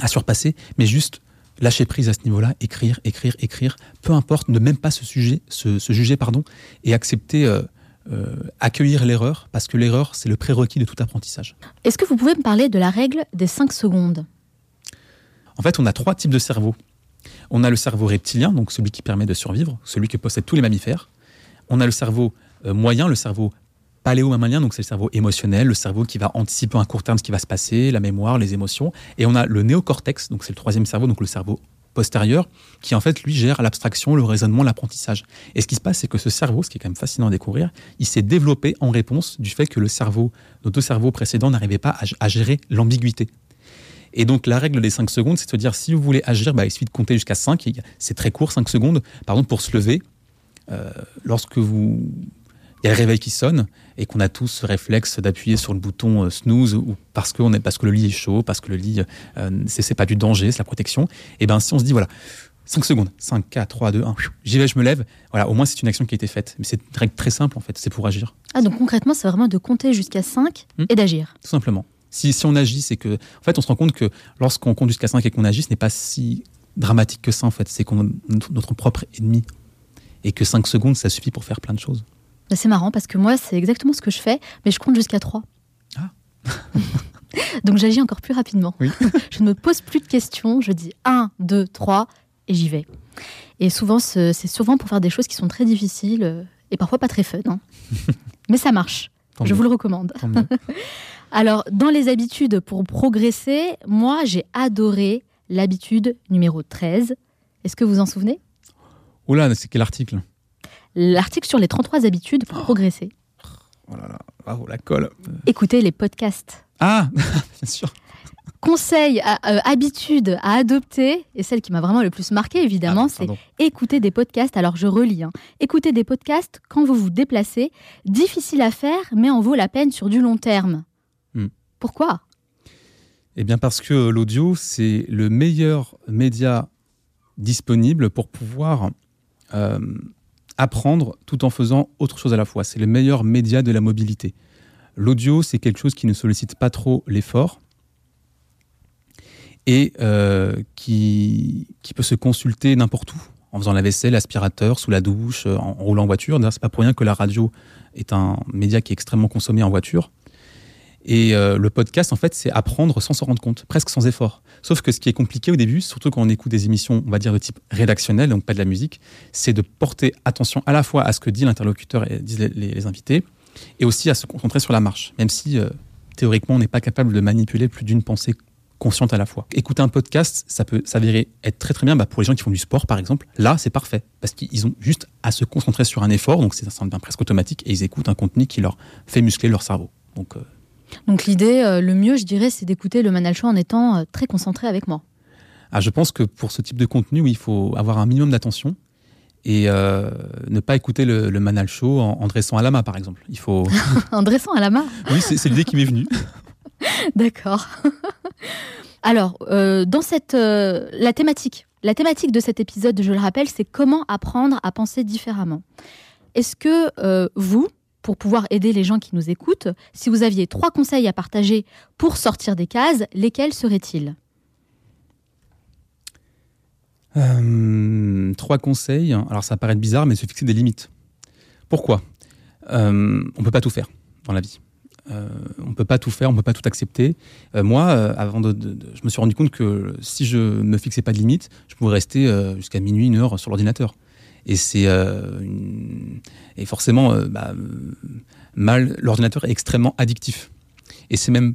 à surpasser, mais juste lâcher prise à ce niveau-là, écrire, écrire, écrire, peu importe, ne même pas se, sujet, se, se juger, pardon, et accepter, euh, euh, accueillir l'erreur, parce que l'erreur, c'est le prérequis de tout apprentissage. Est-ce que vous pouvez me parler de la règle des 5 secondes? En fait, on a trois types de cerveau. On a le cerveau reptilien, donc celui qui permet de survivre, celui que possèdent tous les mammifères. On a le cerveau euh, moyen, le cerveau paléo-mammalien, donc c'est le cerveau émotionnel, le cerveau qui va anticiper à court terme ce qui va se passer, la mémoire, les émotions. Et on a le néocortex, donc c'est le troisième cerveau, donc le cerveau postérieur, qui en fait lui gère l'abstraction, le raisonnement, l'apprentissage. Et ce qui se passe, c'est que ce cerveau, ce qui est quand même fascinant à découvrir, il s'est développé en réponse du fait que le cerveau, nos deux cerveaux précédents n'arrivaient pas à, gérer l'ambiguïté. Et donc la règle des 5 secondes, c'est de se dire si vous voulez agir, bah, il suffit de compter jusqu'à 5. C'est très court, 5 secondes. Par exemple, pour se lever, euh, lorsque vous il y a le réveil qui sonne et qu'on a tous ce réflexe d'appuyer sur le bouton euh, snooze ou parce que, on est, parce que le lit est chaud, parce que le lit, euh, c'est c'est pas du danger, c'est la protection. Et ben si on se dit voilà, 5 secondes, 5, 4, 3, 2, 1, j'y vais, je me lève, voilà, au moins c'est une action qui a été faite. Mais c'est une règle très simple en fait, c'est pour agir, Ah, donc concrètement, c'est vraiment de compter jusqu'à 5 Hmm. et d'agir. tout simplement. Si, si on agit, c'est que. En fait, on se rend compte que lorsqu'on compte jusqu'à 5 et qu'on agit, ce n'est pas si dramatique que ça en fait. C'est qu'on notre propre ennemi. Et que 5 secondes, ça suffit pour faire plein de choses. C'est marrant parce que moi, c'est exactement ce que je fais, mais je compte jusqu'à 3. Ah. donc j'agis encore plus rapidement. Oui. je ne me pose plus de questions, je dis 1, 2, 3 et j'y vais. Et souvent, ce- c'est souvent pour faire des choses qui sont très difficiles euh, et parfois pas très fun. hein. mais ça marche. Tant je mieux, vous le recommande. Alors, dans les habitudes pour progresser, moi, j'ai adoré l'habitude numéro 13. Est-ce que vous en souvenez? Là, c'est quel article? L'article sur les 33 habitudes pour progresser. Oh là là, waouh, la colle. Écoutez les podcasts. Ah, bien sûr. Conseil, à- euh, habitude à adopter, et celle qui m'a vraiment le plus marqué, évidemment, Ah, c'est écouter des podcasts. Alors, je relis. hein. Écouter des podcasts quand vous vous déplacez. Difficile à faire, mais en vaut la peine sur du long terme. Hmm. Pourquoi? Eh bien parce que l'audio, c'est le meilleur média disponible pour pouvoir euh, apprendre tout en faisant autre chose à la fois. C'est le meilleur média de la mobilité. L'audio, c'est quelque chose qui ne sollicite pas trop l'effort et euh, qui, peut se consulter n'importe où, en faisant la vaisselle, l'aspirateur, sous la douche, en, en roulant en voiture. D'ailleurs, c'est pas pour rien que la radio est un média qui est extrêmement consommé en voiture. Et euh, le podcast, en fait, c'est apprendre sans s'en rendre compte, presque sans effort. Sauf que ce qui est compliqué au début, surtout quand on écoute des émissions, on va dire de type rédactionnel, donc pas de la musique, c'est de porter attention à la fois à ce que dit l'interlocuteur et disent les, invités, et aussi à se concentrer sur la marche, même si euh, théoriquement on n'est pas capable de manipuler plus d'une pensée consciente à la fois. Écouter un podcast, ça peut s'avérer être très très bien bah, pour les gens qui font du sport par exemple. Là, c'est parfait parce qu'ils ont juste à se concentrer sur un effort, donc c'est ça devient presque automatique et ils écoutent un contenu qui leur fait muscler leur cerveau. Donc euh, Donc l'idée, euh, le mieux, je dirais, c'est d'écouter le Manal Show en étant euh, très concentré avec moi. Ah, je pense que pour ce type de contenu, oui, il faut avoir un minimum d'attention et euh, ne pas écouter le, le Manal Show en, en dressant à la main, par exemple. Il faut. en dressant à la main? oui, c'est c'est l'idée qui m'est venue. D'accord. Alors, euh, dans cette, euh, la thématique, la thématique de cet épisode, je le rappelle, c'est comment apprendre à penser différemment. Est-ce que vous, pour pouvoir aider les gens qui nous écoutent, si vous aviez trois conseils à partager pour sortir des cases, lesquels seraient-ils? Euh, trois conseils. Alors, ça paraît bizarre, mais se fixer des limites. Pourquoi? Euh, On peut pas tout faire dans la vie. Euh, on peut pas tout faire, on peut pas tout accepter. Moi, avant de, je me suis rendu compte que si je me fixais pas de limites, je pouvais rester jusqu'à minuit, une heure sur l'ordinateur. Et c'est euh, et forcément, euh, bah, mal, l'ordinateur est extrêmement addictif. Et c'est même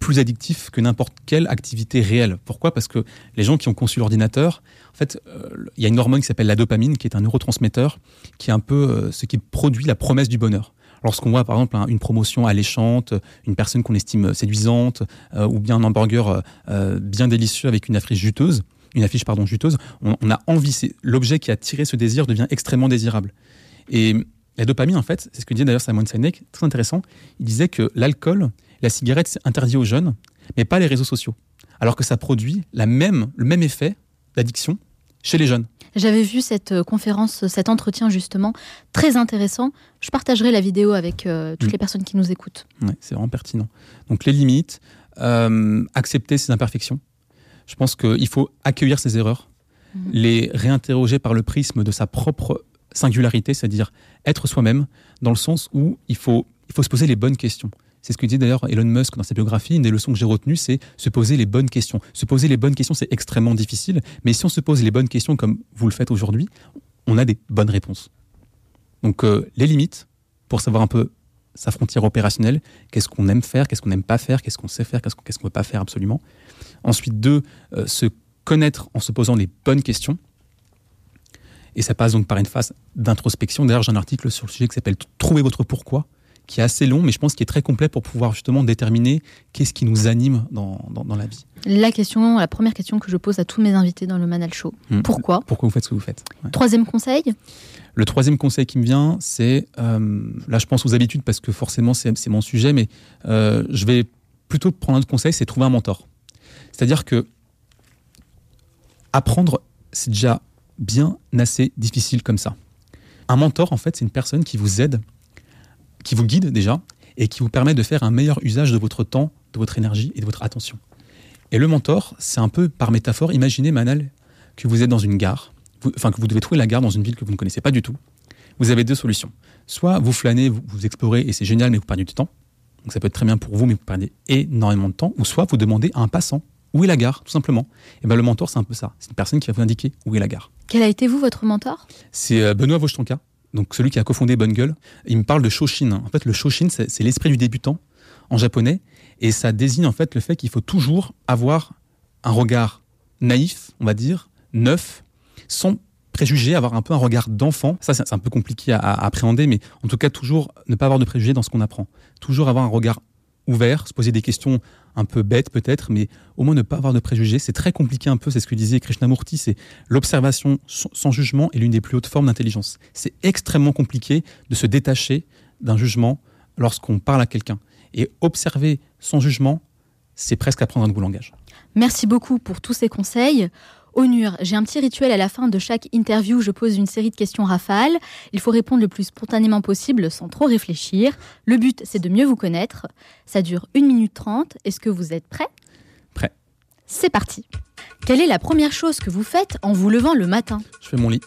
plus addictif que n'importe quelle activité réelle. Pourquoi? Parce que les gens qui ont conçu l'ordinateur, en fait, euh, il y a une hormone qui s'appelle la dopamine, qui est un neurotransmetteur, qui est un peu ce qui produit la promesse du bonheur. Lorsqu'on voit par exemple un- une promotion alléchante, une personne qu'on estime séduisante, ou bien un hamburger bien délicieux avec une affiche juteuse, une affiche pardon juteuse, on, on a envie. L'objet qui a tiré ce désir devient extrêmement désirable. Et la dopamine, en fait, c'est ce que disait d'ailleurs Simon Sinek, très intéressant. Il disait que l'alcool, la cigarette, c'est interdit aux jeunes, mais pas les réseaux sociaux. Alors que ça produit la même, le même effet d'addiction chez les jeunes. J'avais vu cette euh, conférence, cet entretien justement, très intéressant. Je partagerai la vidéo avec euh, toutes Mm. les personnes qui nous écoutent. Ouais, c'est vraiment pertinent. Donc les limites, euh, accepter ses imperfections. Je pense qu'il faut accueillir ses erreurs, Mhm. les réinterroger par le prisme de sa propre singularité, c'est-à-dire être soi-même, dans le sens où il faut, il faut se poser les bonnes questions. C'est ce que dit d'ailleurs Elon Musk dans sa biographie. Une des leçons que j'ai retenues, c'est se poser les bonnes questions. Se poser les bonnes questions, c'est extrêmement difficile, mais si on se pose les bonnes questions comme vous le faites aujourd'hui, on a des bonnes réponses. Donc euh, les limites, pour savoir un peu sa frontière opérationnelle, qu'est-ce qu'on aime faire, qu'est-ce qu'on n'aime pas faire, qu'est-ce qu'on sait faire, qu'est-ce qu'on ne peut pas faire absolument. Ensuite, deux, euh, se connaître en se posant les bonnes questions. Et ça passe donc par une phase d'introspection. D'ailleurs, j'ai un article sur le sujet qui s'appelle Trouver votre pourquoi, qui est assez long, mais je pense qu'il est très complet pour pouvoir justement déterminer qu'est-ce qui nous anime dans, dans, dans la vie. La question, la première question que je pose à tous mes invités dans le Manal Show. Hmm. Pourquoi Pourquoi vous faites ce que vous faites Ouais. Troisième conseil, Le troisième conseil qui me vient, c'est, euh, là je pense aux habitudes parce que forcément c'est c'est mon sujet, mais euh, je vais plutôt prendre un autre conseil, c'est trouver un mentor. C'est-à-dire que apprendre, c'est déjà bien assez difficile comme ça. Un mentor, en fait, c'est une personne qui vous aide, qui vous guide déjà, et qui vous permet de faire un meilleur usage de votre temps, de votre énergie et de votre attention. Et le mentor, c'est un peu par métaphore, imaginez Manal que vous êtes dans une gare, vous- enfin que vous devez trouver la gare dans une ville que vous ne connaissez pas du tout. Vous avez deux solutions. Soit vous flânez, vous, vous explorez et c'est génial, mais vous perdez du temps. Donc ça peut être très bien pour vous, mais vous perdez énormément de temps. Ou soit vous demandez à un passant où est la gare, tout simplement. Et ben le mentor, c'est un peu ça. C'est une personne qui va vous indiquer où est la gare. quel a été vous votre mentor? C'est euh, Benoît Vochtanka, donc celui qui a cofondé Bonne Gueule. Il me parle de Shoshin. En fait, le Shoshin, c'est l'esprit du débutant en japonais. Et ça désigne en fait le fait qu'il faut toujours avoir un regard naïf, on va dire, neuf, sans préjugés, avoir un peu un regard d'enfant. Ça, c'est c'est un peu compliqué à, à appréhender, mais en tout cas, toujours ne pas avoir de préjugés dans ce qu'on apprend. Toujours avoir un regard ouvert, se poser des questions un peu bêtes peut-être, mais au moins ne pas avoir de préjugés. C'est très compliqué un peu, c'est ce que disait Krishnamurti, c'est l'observation sans jugement est l'une des plus hautes formes d'intelligence. C'est extrêmement compliqué de se détacher d'un jugement lorsqu'on parle à quelqu'un. Et observer sans jugement, c'est presque apprendre un nouveau langage. Merci beaucoup pour tous ces conseils. Onur, j'ai un petit rituel à la fin de chaque interview. Je pose une série de questions rafales. Il faut répondre le plus spontanément possible sans trop réfléchir. Le but, c'est de mieux vous connaître. Ça dure 1 minute 30. Est-ce que vous êtes prêt Prêt. C'est parti. Quelle est la première chose que vous faites en vous levant le matin? Je fais mon lit.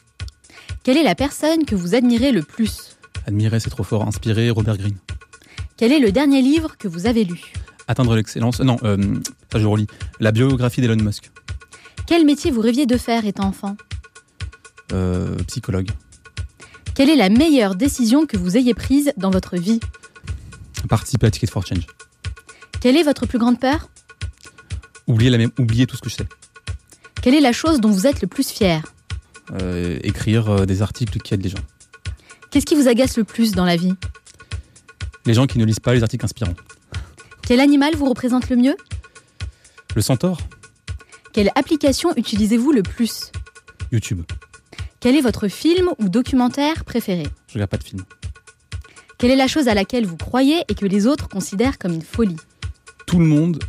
Quelle est la personne que vous admirez le plus? Admirer, c'est trop fort. Inspirer, Robert Greene. Quel est le dernier livre que vous avez lu? Atteindre l'excellence. Non, euh, ça je relis. La biographie d'Elon Musk. Quel métier vous rêviez de faire étant enfant Euh, psychologue. Quelle est la meilleure décision que vous ayez prise dans votre vie Participer à Ticket for Change. Quelle est votre plus grande peur Oublier, la même, oublier tout ce que je sais. Quelle est la chose dont vous êtes le plus fier Euh, écrire euh, des articles qui aident les gens. Qu'est-ce qui vous agace le plus dans la vie Les gens qui ne lisent pas les articles inspirants. Quel animal vous représente le mieux Le centaure Quelle application utilisez-vous le plus? YouTube. Quel est votre film ou documentaire préféré? Je regarde pas de film. Quelle est la chose à laquelle vous croyez et que les autres considèrent comme une folie? Tout le monde,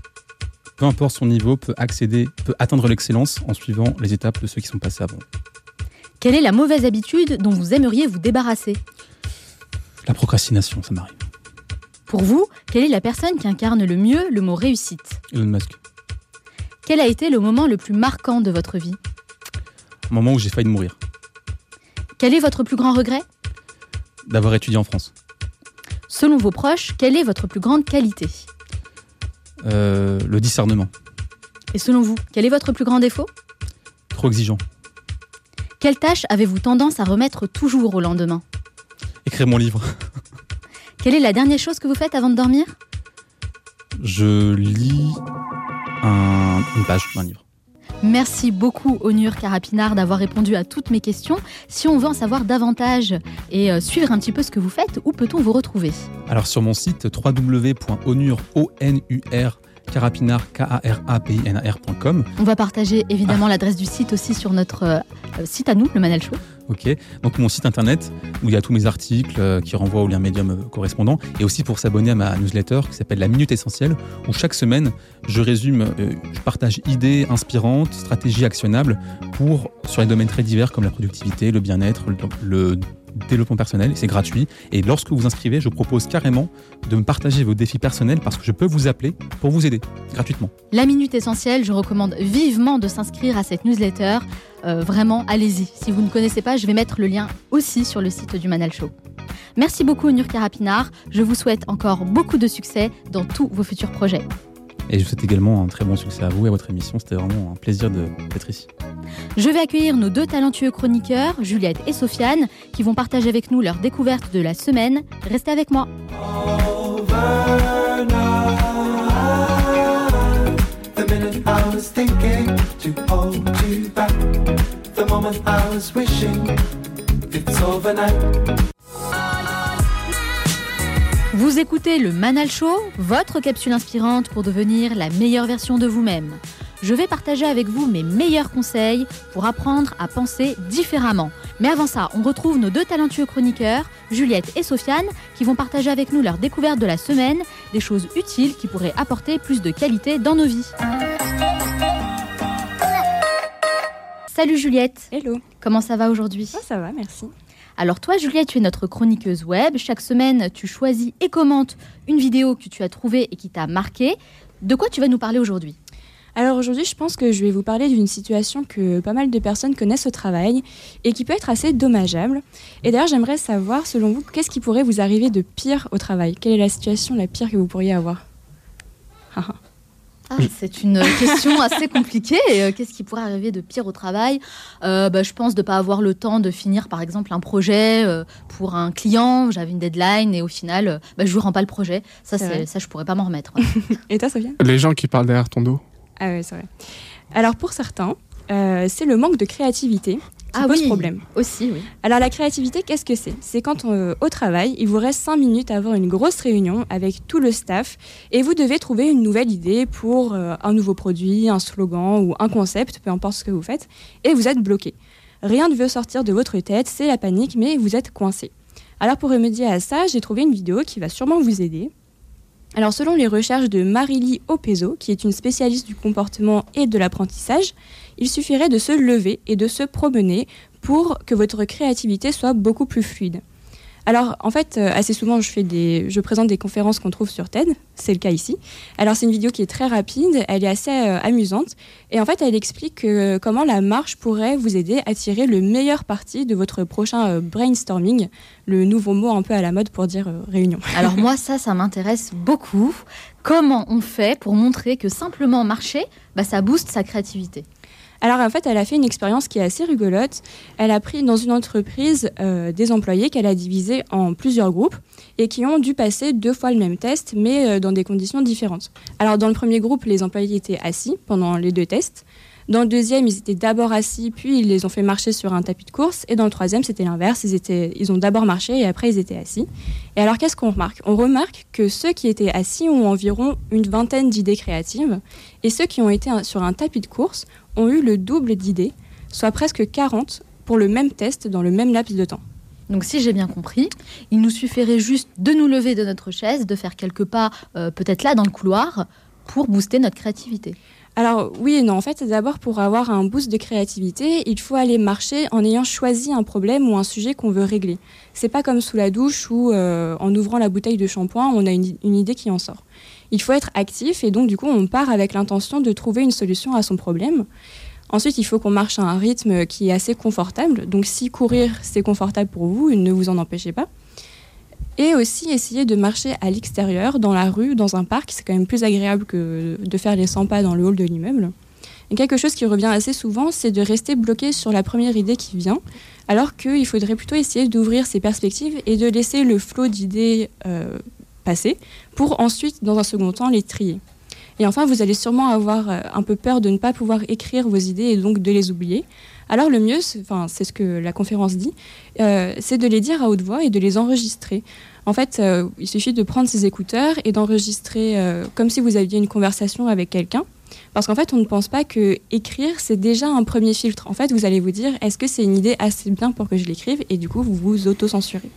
peu importe son niveau, peut accéder, peut atteindre l'excellence en suivant les étapes de ceux qui sont passés avant. Quelle est la mauvaise habitude dont vous aimeriez vous débarrasser? La procrastination, ça m'arrive. Pour vous, quelle est la personne qui incarne le mieux le mot réussite? Elon Musk. Quel a été le moment le plus marquant de votre vie Au moment où j'ai failli mourir. Quel est votre plus grand regret D'avoir étudié en France. Selon vos proches, quelle est votre plus grande qualité Euh, le discernement. Et selon vous, quel est votre plus grand défaut Trop exigeant. Quelle tâche avez-vous tendance à remettre toujours au lendemain Écrire mon livre. Quelle est la dernière chose que vous faites avant de dormir Je lis un- une page d'un livre. Merci beaucoup Onur Carapinard d'avoir répondu à toutes mes questions. Si on veut en savoir davantage et euh, suivre un petit peu ce que vous faites, où peut-on vous retrouver? Alors sur mon site www.onur, K-A-R-A-P-I-N-A-R.com. On va partager évidemment l'adresse du site aussi sur notre euh, site à nous, le Manal Show. Ok, donc mon site internet où il y a tous mes articles euh, qui renvoient au lien médium euh, correspondant et aussi pour s'abonner à ma newsletter qui s'appelle La Minute Essentielle où chaque semaine je résume, euh, je partage idées inspirantes, stratégies actionnables pour sur les domaines très divers comme la productivité, le bien-être, le, le développement personnel. C'est gratuit et lorsque vous inscrivez, je propose carrément de me partager vos défis personnels parce que je peux vous appeler pour vous aider gratuitement. La Minute Essentielle, je recommande vivement de s'inscrire à cette newsletter. Euh, vraiment, allez-y. Si vous ne connaissez pas, je vais mettre le lien aussi sur le site du Manal Show. Merci beaucoup Onur Carapinard. Je vous souhaite encore beaucoup de succès dans tous vos futurs projets. Et je vous souhaite également un très bon succès à vous et à votre émission. C'était vraiment un plaisir de- d'être ici. Je vais accueillir nos deux talentueux chroniqueurs, Juliette et Sofiane, qui vont partager avec nous leur découverte de la semaine. Restez avec moi. Vous écoutez le Manal Show, votre capsule inspirante pour devenir la meilleure version de vous-même. Je vais partager avec vous mes meilleurs conseils pour apprendre à penser différemment. Mais avant ça, on retrouve nos deux talentueux chroniqueurs, Juliette et Sofiane, qui vont partager avec nous leur découverte de la semaine, des choses utiles qui pourraient apporter plus de qualité dans nos vies. Salut Juliette. Hello. Comment ça va aujourd'hui? Ça va, merci. Alors toi, Juliette, tu es notre chroniqueuse web. Chaque semaine, tu choisis et commentes une vidéo que tu as trouvée et qui t'a marqué. De quoi tu vas nous parler aujourd'hui? Alors aujourd'hui, je pense que je vais vous parler d'une situation que pas mal de personnes connaissent au travail et qui peut être assez dommageable. Et d'ailleurs, j'aimerais savoir, selon vous, qu'est-ce qui pourrait vous arriver de pire au travail? Quelle est la situation la pire que vous pourriez avoir? Ah, C'est une question assez compliquée. Euh, Qu'est-ce qui pourrait arriver de pire au travail Euh, bah, Je pense de ne pas avoir le temps de finir, par exemple, un projet euh, pour un client. J'avais une deadline et au final, euh, bah, je ne rends pas le projet. Ça, C'est ça je ne pourrais pas m'en remettre. Et toi, Sofiane Les gens qui parlent derrière ton dos. Ah oui, c'est vrai. Alors pour certains, euh, c'est le manque de créativité Ah pose oui, problème. Aussi, oui. Alors la créativité, qu'est-ce que c'est? C'est quand euh, au travail, il vous reste 5 minutes à avoir une grosse réunion avec tout le staff et vous devez trouver une nouvelle idée pour euh, un nouveau produit, un slogan ou un concept, peu importe ce que vous faites, et vous êtes bloqué. Rien ne veut sortir de votre tête, c'est la panique, mais vous êtes coincé. Alors pour remédier à ça, j'ai trouvé une vidéo qui va sûrement vous aider. Alors selon les recherches de Marily Opezo, qui est une spécialiste du comportement et de l'apprentissage, il suffirait de se lever et de se promener pour que votre créativité soit beaucoup plus fluide. Alors, en fait, euh, assez souvent, je, présente des conférences qu'on trouve sur TED. C'est le cas ici. Alors, c'est une vidéo qui est très rapide, elle est assez euh, amusante. Et en fait, elle explique euh, comment la marche pourrait vous aider à tirer le meilleur parti de votre prochain brainstorming, le nouveau mot un peu à la mode pour dire réunion. Alors, moi, ça, ça m'intéresse beaucoup. Comment on fait pour montrer que simplement marcher, bah, ça booste sa créativité? Alors en fait, elle a fait une expérience qui est assez rigolote. Elle a pris dans une entreprise euh, des employés qu'elle a divisés en plusieurs groupes et qui ont dû passer deux fois le même test, mais euh, dans des conditions différentes. Alors dans le premier groupe, les employés étaient assis pendant les deux tests. Dans le deuxième, ils étaient d'abord assis, puis ils les ont fait marcher sur un tapis de course. Et dans le troisième, c'était l'inverse. Ils, étaient, ils ont d'abord marché et après, ils étaient assis. Et alors, qu'est-ce qu'on remarque? On remarque que ceux qui étaient assis ont environ une vingtaine d'idées créatives. Et ceux qui ont été sur un tapis de course ont eu le double d'idées, soit presque 40 pour le même test dans le même laps de temps. Donc si j'ai bien compris, il nous suffirait juste de nous lever de notre chaise, de faire quelques pas euh, peut-être là dans le couloir pour booster notre créativité. Alors oui et non, en fait, d'abord pour avoir un boost de créativité, il faut aller marcher en ayant choisi un problème ou un sujet qu'on veut régler. C'est pas comme sous la douche ou euh, en ouvrant la bouteille de shampoing, on a une, une, idée qui en sort. Il faut être actif et donc du coup on part avec l'intention de trouver une solution à son problème. Ensuite, il faut qu'on marche à un rythme qui est assez confortable. Donc si courir c'est confortable pour vous, ne vous en empêchez pas. Et aussi essayer de marcher à l'extérieur, dans la rue, dans un parc. C'est quand même plus agréable que de faire les 100 pas dans le hall de l'immeuble. Et quelque chose qui revient assez souvent, c'est de rester bloqué sur la première idée qui vient, alors qu'il faudrait plutôt essayer d'ouvrir ses perspectives et de laisser le flot d'idées euh, pour ensuite, dans un second temps, les trier. Et enfin, vous allez sûrement avoir euh, un peu peur de ne pas pouvoir écrire vos idées et donc de les oublier. Alors le mieux, c'est ce que la conférence dit, euh, c'est de les dire à haute voix et de les enregistrer. En fait, euh, il suffit de prendre ses écouteurs et d'enregistrer comme si vous aviez une conversation avec quelqu'un. Parce qu'en fait, on ne pense pas que écrire, c'est déjà un premier filtre. En fait, vous allez vous dire, est-ce que c'est une idée assez bien pour que je l'écrive Et du coup, vous vous auto-censurez.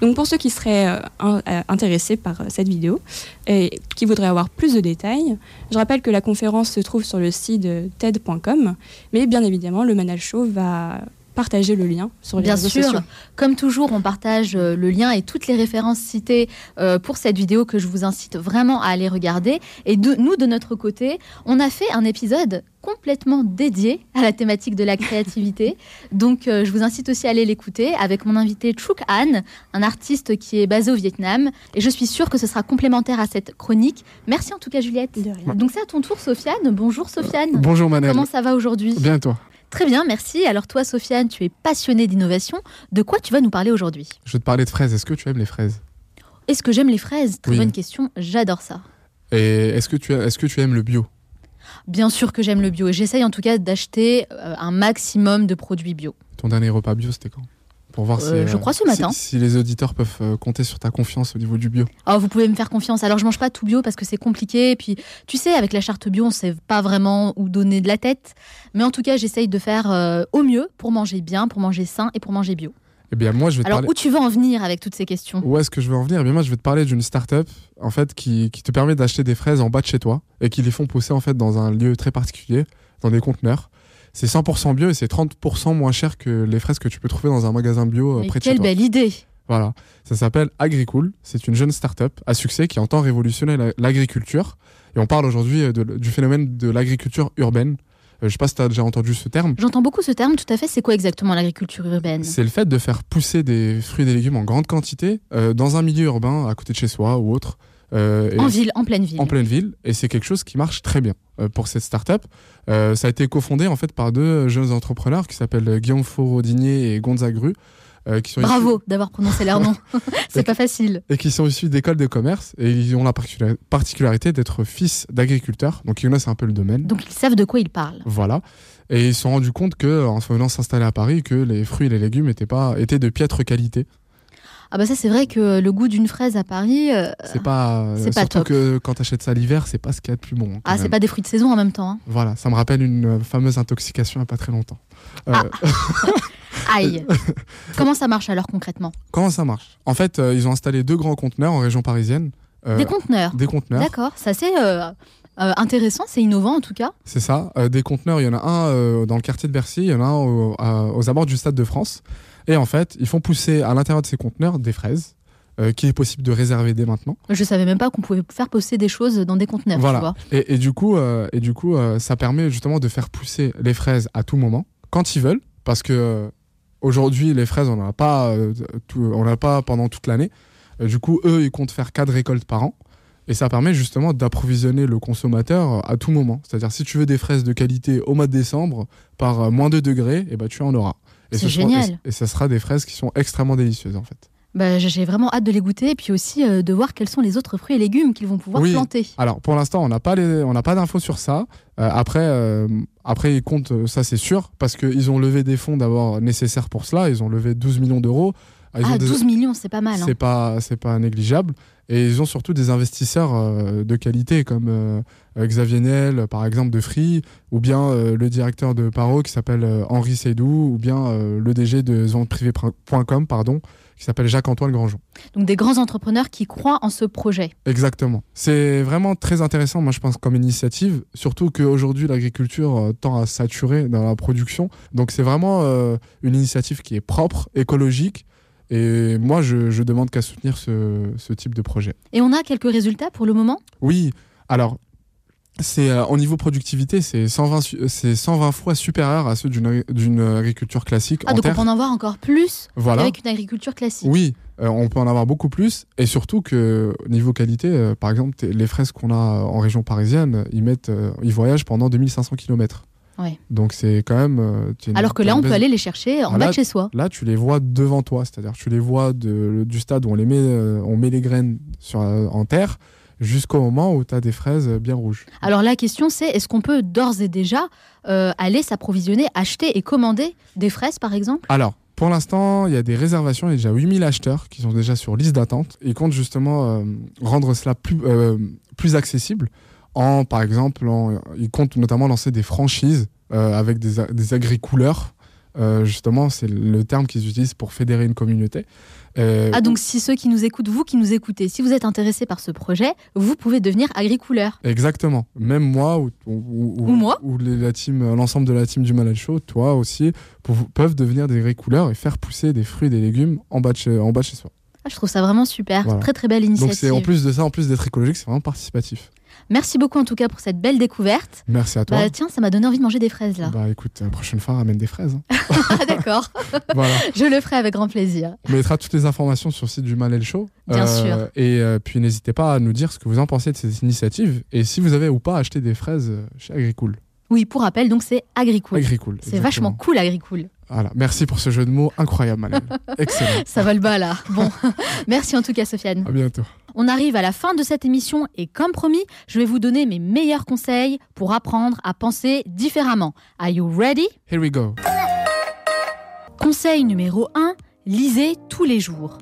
Donc pour ceux qui seraient euh, euh, intéressés par euh, cette vidéo et qui voudraient avoir plus de détails, je rappelle que la conférence se trouve sur le site TED.com, mais bien évidemment le Manal Show va partager le lien sur les Bien réseaux sûr. sociaux. Comme toujours, on partage euh, le lien et toutes les références citées euh, pour cette vidéo que je vous incite vraiment à aller regarder. Et de, nous, de notre côté, on a fait un épisode complètement dédié à la thématique de la créativité. Donc, euh, je vous incite aussi à aller l'écouter avec mon invité Chuk An, un artiste qui est basé au Vietnam. Et je suis sûre que ce sera complémentaire à cette chronique. Merci en tout cas, Juliette. Donc, c'est à ton tour, Sofiane. Bonjour, Sofiane. Bonjour, Manel. Comment ça va aujourd'hui? Bien, et toi? Très bien, merci. Alors toi, Sofiane, tu es passionnée d'innovation. De quoi tu vas nous parler aujourd'hui? Je vais te parler de fraises. Est-ce que tu aimes les fraises? Est-ce que j'aime les fraises? Très Oui. bonne question. J'adore ça. Et est-ce que, tu, est-ce que tu aimes le bio? Bien sûr que j'aime le bio et j'essaye en tout cas d'acheter euh, un maximum de produits bio. Ton dernier repas bio, c'était quand? Pour voir Euh, si, je crois ce matin. Si, si les auditeurs peuvent euh, compter sur ta confiance au niveau du bio. Oh, vous pouvez me faire confiance. Alors je mange pas tout bio parce que c'est compliqué. Et puis tu sais, avec la charte bio, on sait pas vraiment où donner de la tête. Mais en tout cas, j'essaye de faire euh, au mieux pour manger bien, pour manger sain et pour manger bio. Eh bien, moi, je vais te Alors parler. où tu veux en venir avec toutes ces questions? Où est-ce que je veux en venir? Eh bien, moi, je vais te parler d'une start-up en fait, qui, qui te permet d'acheter des fraises en bas de chez toi et qui les font pousser en fait, dans un lieu très particulier, dans des conteneurs. C'est 100% bio et c'est 30% moins cher que les fraises que tu peux trouver dans un magasin bio euh, Mais près de chez quelle toi. belle idée Voilà, ça s'appelle Agricool. C'est une jeune start-up à succès qui entend révolutionner la- l'agriculture. Et on parle aujourd'hui euh, du phénomène de l'agriculture urbaine. Euh, je sais pas si tu as déjà entendu ce terme. J'entends beaucoup ce terme. Tout à fait. C'est quoi exactement l'agriculture urbaine? C'est le fait de faire pousser des fruits et des légumes en grande quantité euh, dans un milieu urbain, à côté de chez soi ou autre. Euh, En ville, en pleine ville. En pleine ville. Et c'est quelque chose qui marche très bien euh, pour cette start-up. Euh, ça a été cofondé en fait par deux jeunes entrepreneurs qui s's'appellent euh, Guillaume Faurodinier et Gonza Gru. euh, qui sont issus- Bravo d'avoir prononcé leur nom. c'est pas facile. et qui sont issus d'écoles de commerce et ils ont la particula- particularité d'être fils d'agriculteurs. Donc ils connaissent un peu le domaine. Donc ils savent de quoi ils parlent. Voilà. Et ils se sont rendus compte que en venant s'installer à Paris, que les fruits et les légumes étaient pas étaient de piètre qualité. Ah bah ça c'est vrai que le goût d'une fraise à Paris, euh, C'est pas euh, c'est pas surtout top. que quand tu achètes ça l'hiver, c'est pas ce qu'il y a de plus bon. ah c'est pas des fruits de saison en même temps. hein. Voilà, ça me rappelle une euh, fameuse intoxication il y a pas très longtemps. Euh, Aïe. Comment ça marche alors concrètement? Comment ça marche? En fait, ils ont installé deux grands conteneurs en région parisienne Des conteneurs? Des conteneurs. D'accord, ça c'est euh, intéressant, c'est innovant en tout cas. C'est ça. Euh, des conteneurs, il y en a un euh, dans le quartier de Bercy, il y en a un aux abords du Stade de France. Et en fait, ils font pousser à l'intérieur de ces conteneurs des fraises, euh, qui est possible de réserver dès maintenant. Je savais même pas qu'on pouvait faire poster des choses dans des conteneurs. tu Voilà. vois. Et, et du coup, euh, et du coup euh, ça permet justement de faire pousser les fraises à tout moment, quand ils veulent, parce que euh, aujourd'hui, les fraises, on n'en a pas, tout- on n'en a pas pendant toute l'année. Du coup, eux, ils comptent faire quatre récoltes par an. Et ça permet justement d'approvisionner le consommateur à tout moment. C'est-à-dire, si tu veux des fraises de qualité au mois de décembre, par moins 2 degrés, et ben, tu en auras. Et C'est ce seront- génial. et, et ça sera des fraises qui sont extrêmement délicieuses, en fait. Bah, j'ai vraiment hâte de les goûter et puis aussi euh, de voir quels sont les autres fruits et légumes qu'ils vont pouvoir Oui. planter. Alors pour l'instant, on n'a pas les, on n'a pas d'infos sur ça. Euh, après, euh, après ils comptent, ça c'est sûr, parce qu'ils ont levé des fonds d'abord nécessaires pour cela. Ils ont levé 12 millions d'euros. Ah, ont des- 12 millions, c'est pas mal. hein. C'est pas, c'est pas négligeable. Et ils ont surtout des investisseurs euh, de qualité comme euh, Xavier Niel, par exemple, de Free, ou bien euh, le directeur de Paro qui s'appelle Henri Seydou, ou bien le DG de venteprivée.com, pardon, qui s'appelle Jacques-Antoine Grandjean. Donc des grands entrepreneurs qui croient en ce projet. Exactement. C'est vraiment très intéressant, moi je pense, comme initiative, surtout qu'aujourd'hui l'agriculture tend à saturer dans la production. Donc c'est vraiment une initiative qui est propre, écologique, et moi je, je demande qu'à soutenir ce, ce type de projet. Et on a quelques résultats pour le moment? Oui, alors, c'est euh, au niveau productivité, c'est 120, su- c'est 120 fois supérieur à ceux d'une agri- d'une agriculture classique Ah, en donc terre. on peut en avoir encore plus Voilà. avec une agriculture classique. Oui, euh, on peut en avoir beaucoup plus. Et surtout que niveau qualité, euh, par exemple, les fraises qu'on a en région parisienne, ils, mettent, euh, ils voyagent pendant 2500 km. Ouais. Donc c'est quand même... euh, une- Alors que là, on peut aller les chercher en Ah, bas là- de chez soi. Là, tu les vois devant toi. C'est-à-dire tu les vois de- du stade où on, les met, euh, on met les graines sur, euh, en terre jusqu'au moment où tu as des fraises bien rouges. Alors la question c'est, est-ce qu'on peut d'ores et déjà euh, aller s'approvisionner, acheter et commander des fraises par exemple? Alors, pour l'instant, il y a des réservations, il y a déjà 8000 acheteurs qui sont déjà sur liste d'attente. Ils comptent justement euh, rendre cela plus, euh, plus accessible en, par exemple, en- ils comptent notamment lancer des franchises euh, avec des, des agricouleurs. Euh, justement, c'est le terme qu'ils utilisent pour fédérer une communauté. Euh, Ah donc si ceux qui nous écoutent, vous qui nous écoutez, si vous êtes intéressé par ce projet, vous pouvez devenir agricouleur. Exactement. Même moi ou, ou, Ou moi. ou les- la team, l'ensemble de la team du Malal Show, toi aussi, pour- peuvent devenir des agricouleurs et faire pousser des fruits et des légumes en bas de chez, en bas de chez soi. Ah, je trouve ça vraiment super, Voilà. très très belle Donc initiative. en plus de ça, en plus d'être écologique, c'est vraiment participatif. Merci beaucoup en tout cas pour cette belle découverte. Merci à toi. Bah tiens, ça m'a donné envie de manger des fraises là. Bah écoute, la prochaine fois, ramène des fraises. hein. ah d'accord, voilà. je le ferai avec grand plaisir. On mettra toutes les informations sur le site du Malel Show. Bien sûr. Et euh, puis n'hésitez pas à nous dire ce que vous en pensez de cette initiative et si vous avez ou pas acheté des fraises euh, chez Agricool. Oui, pour rappel, donc c'est Agricool. Agricool, C'est vachement cool Agricool. Voilà. Merci pour ce jeu de mots incroyable, Malel. Excellent. Ça va le bas là. Bon, merci en tout cas Sofiane. À bientôt. On arrive à la fin de cette émission et comme promis, je vais vous donner mes meilleurs conseils pour apprendre à penser différemment. Are you ready? Here we go. Conseil numéro 1, lisez tous les jours.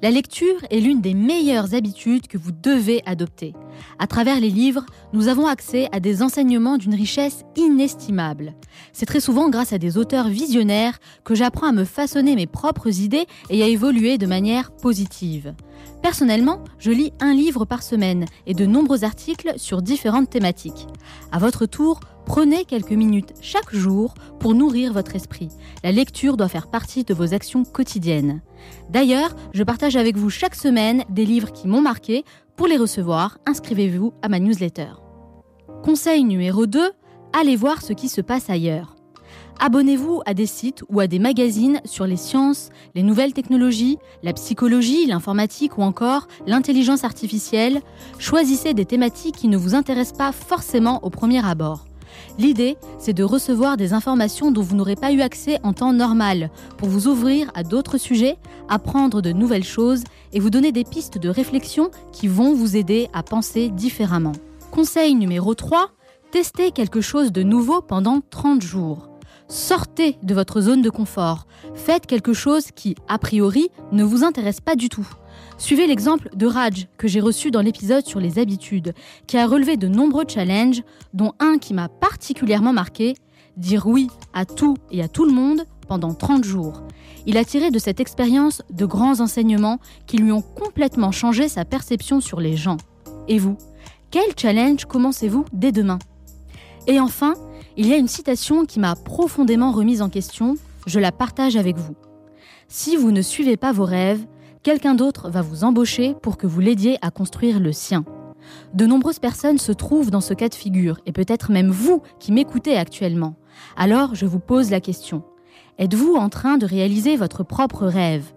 La lecture est l'une des meilleures habitudes que vous devez adopter. À travers les livres, nous avons accès à des enseignements d'une richesse inestimable. C'est très souvent grâce à des auteurs visionnaires que j'apprends à me façonner mes propres idées et à évoluer de manière positive. Personnellement, je lis un livre par semaine et de nombreux articles sur différentes thématiques. À votre tour, prenez quelques minutes chaque jour pour nourrir votre esprit. La lecture doit faire partie de vos actions quotidiennes. D'ailleurs, je partage avec vous chaque semaine des livres qui m'ont marqué. Pour les recevoir, inscrivez-vous à ma newsletter. Conseil numéro 2, allez voir ce qui se passe ailleurs. Abonnez-vous à des sites ou à des magazines sur les sciences, les nouvelles technologies, la psychologie, l'informatique ou encore l'intelligence artificielle. Choisissez des thématiques qui ne vous intéressent pas forcément au premier abord. L'idée, c'est de recevoir des informations dont vous n'aurez pas eu accès en temps normal, pour vous ouvrir à d'autres sujets, apprendre de nouvelles choses et vous donner des pistes de réflexion qui vont vous aider à penser différemment. Conseil numéro 3, testez quelque chose de nouveau pendant 30 jours. Sortez de votre zone de confort. Faites quelque chose qui, a priori, ne vous intéresse pas du tout. Suivez l'exemple de Raj que j'ai reçu dans l'épisode sur les habitudes, qui a relevé de nombreux challenges, dont un qui m'a particulièrement marqué dire oui à tout et à tout le monde pendant 30 jours. Il a tiré de cette expérience de grands enseignements qui lui ont complètement changé sa perception sur les gens. Et vous Quel challenge commencez-vous dès demain? Et enfin, il y a une citation qui m'a profondément remise en question, je la partage avec vous. Si vous ne suivez pas vos rêves, quelqu'un d'autre va vous embaucher pour que vous l'aidiez à construire le sien. De nombreuses personnes se trouvent dans ce cas de figure, et peut-être même vous qui m'écoutez actuellement. Alors je vous pose la question. Êtes-vous en train de réaliser votre propre rêve?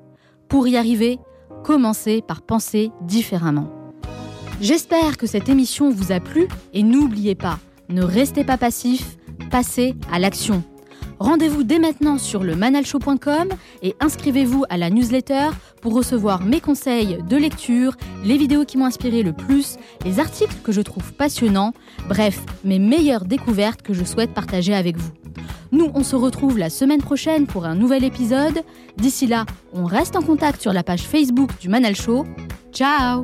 Pour y arriver, commencez par penser différemment. J'espère que cette émission vous a plu et n'oubliez pas, ne restez pas passif, passez à l'action. Rendez-vous dès maintenant sur le manalshow.com et inscrivez-vous à la newsletter pour recevoir mes conseils de lecture, les vidéos qui m'ont inspiré le plus, les articles que je trouve passionnants, bref, mes meilleures découvertes que je souhaite partager avec vous. Nous, on se retrouve la semaine prochaine pour un nouvel épisode. D'ici là, on reste en contact sur la page Facebook du Manal Show. Ciao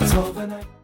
遊ばな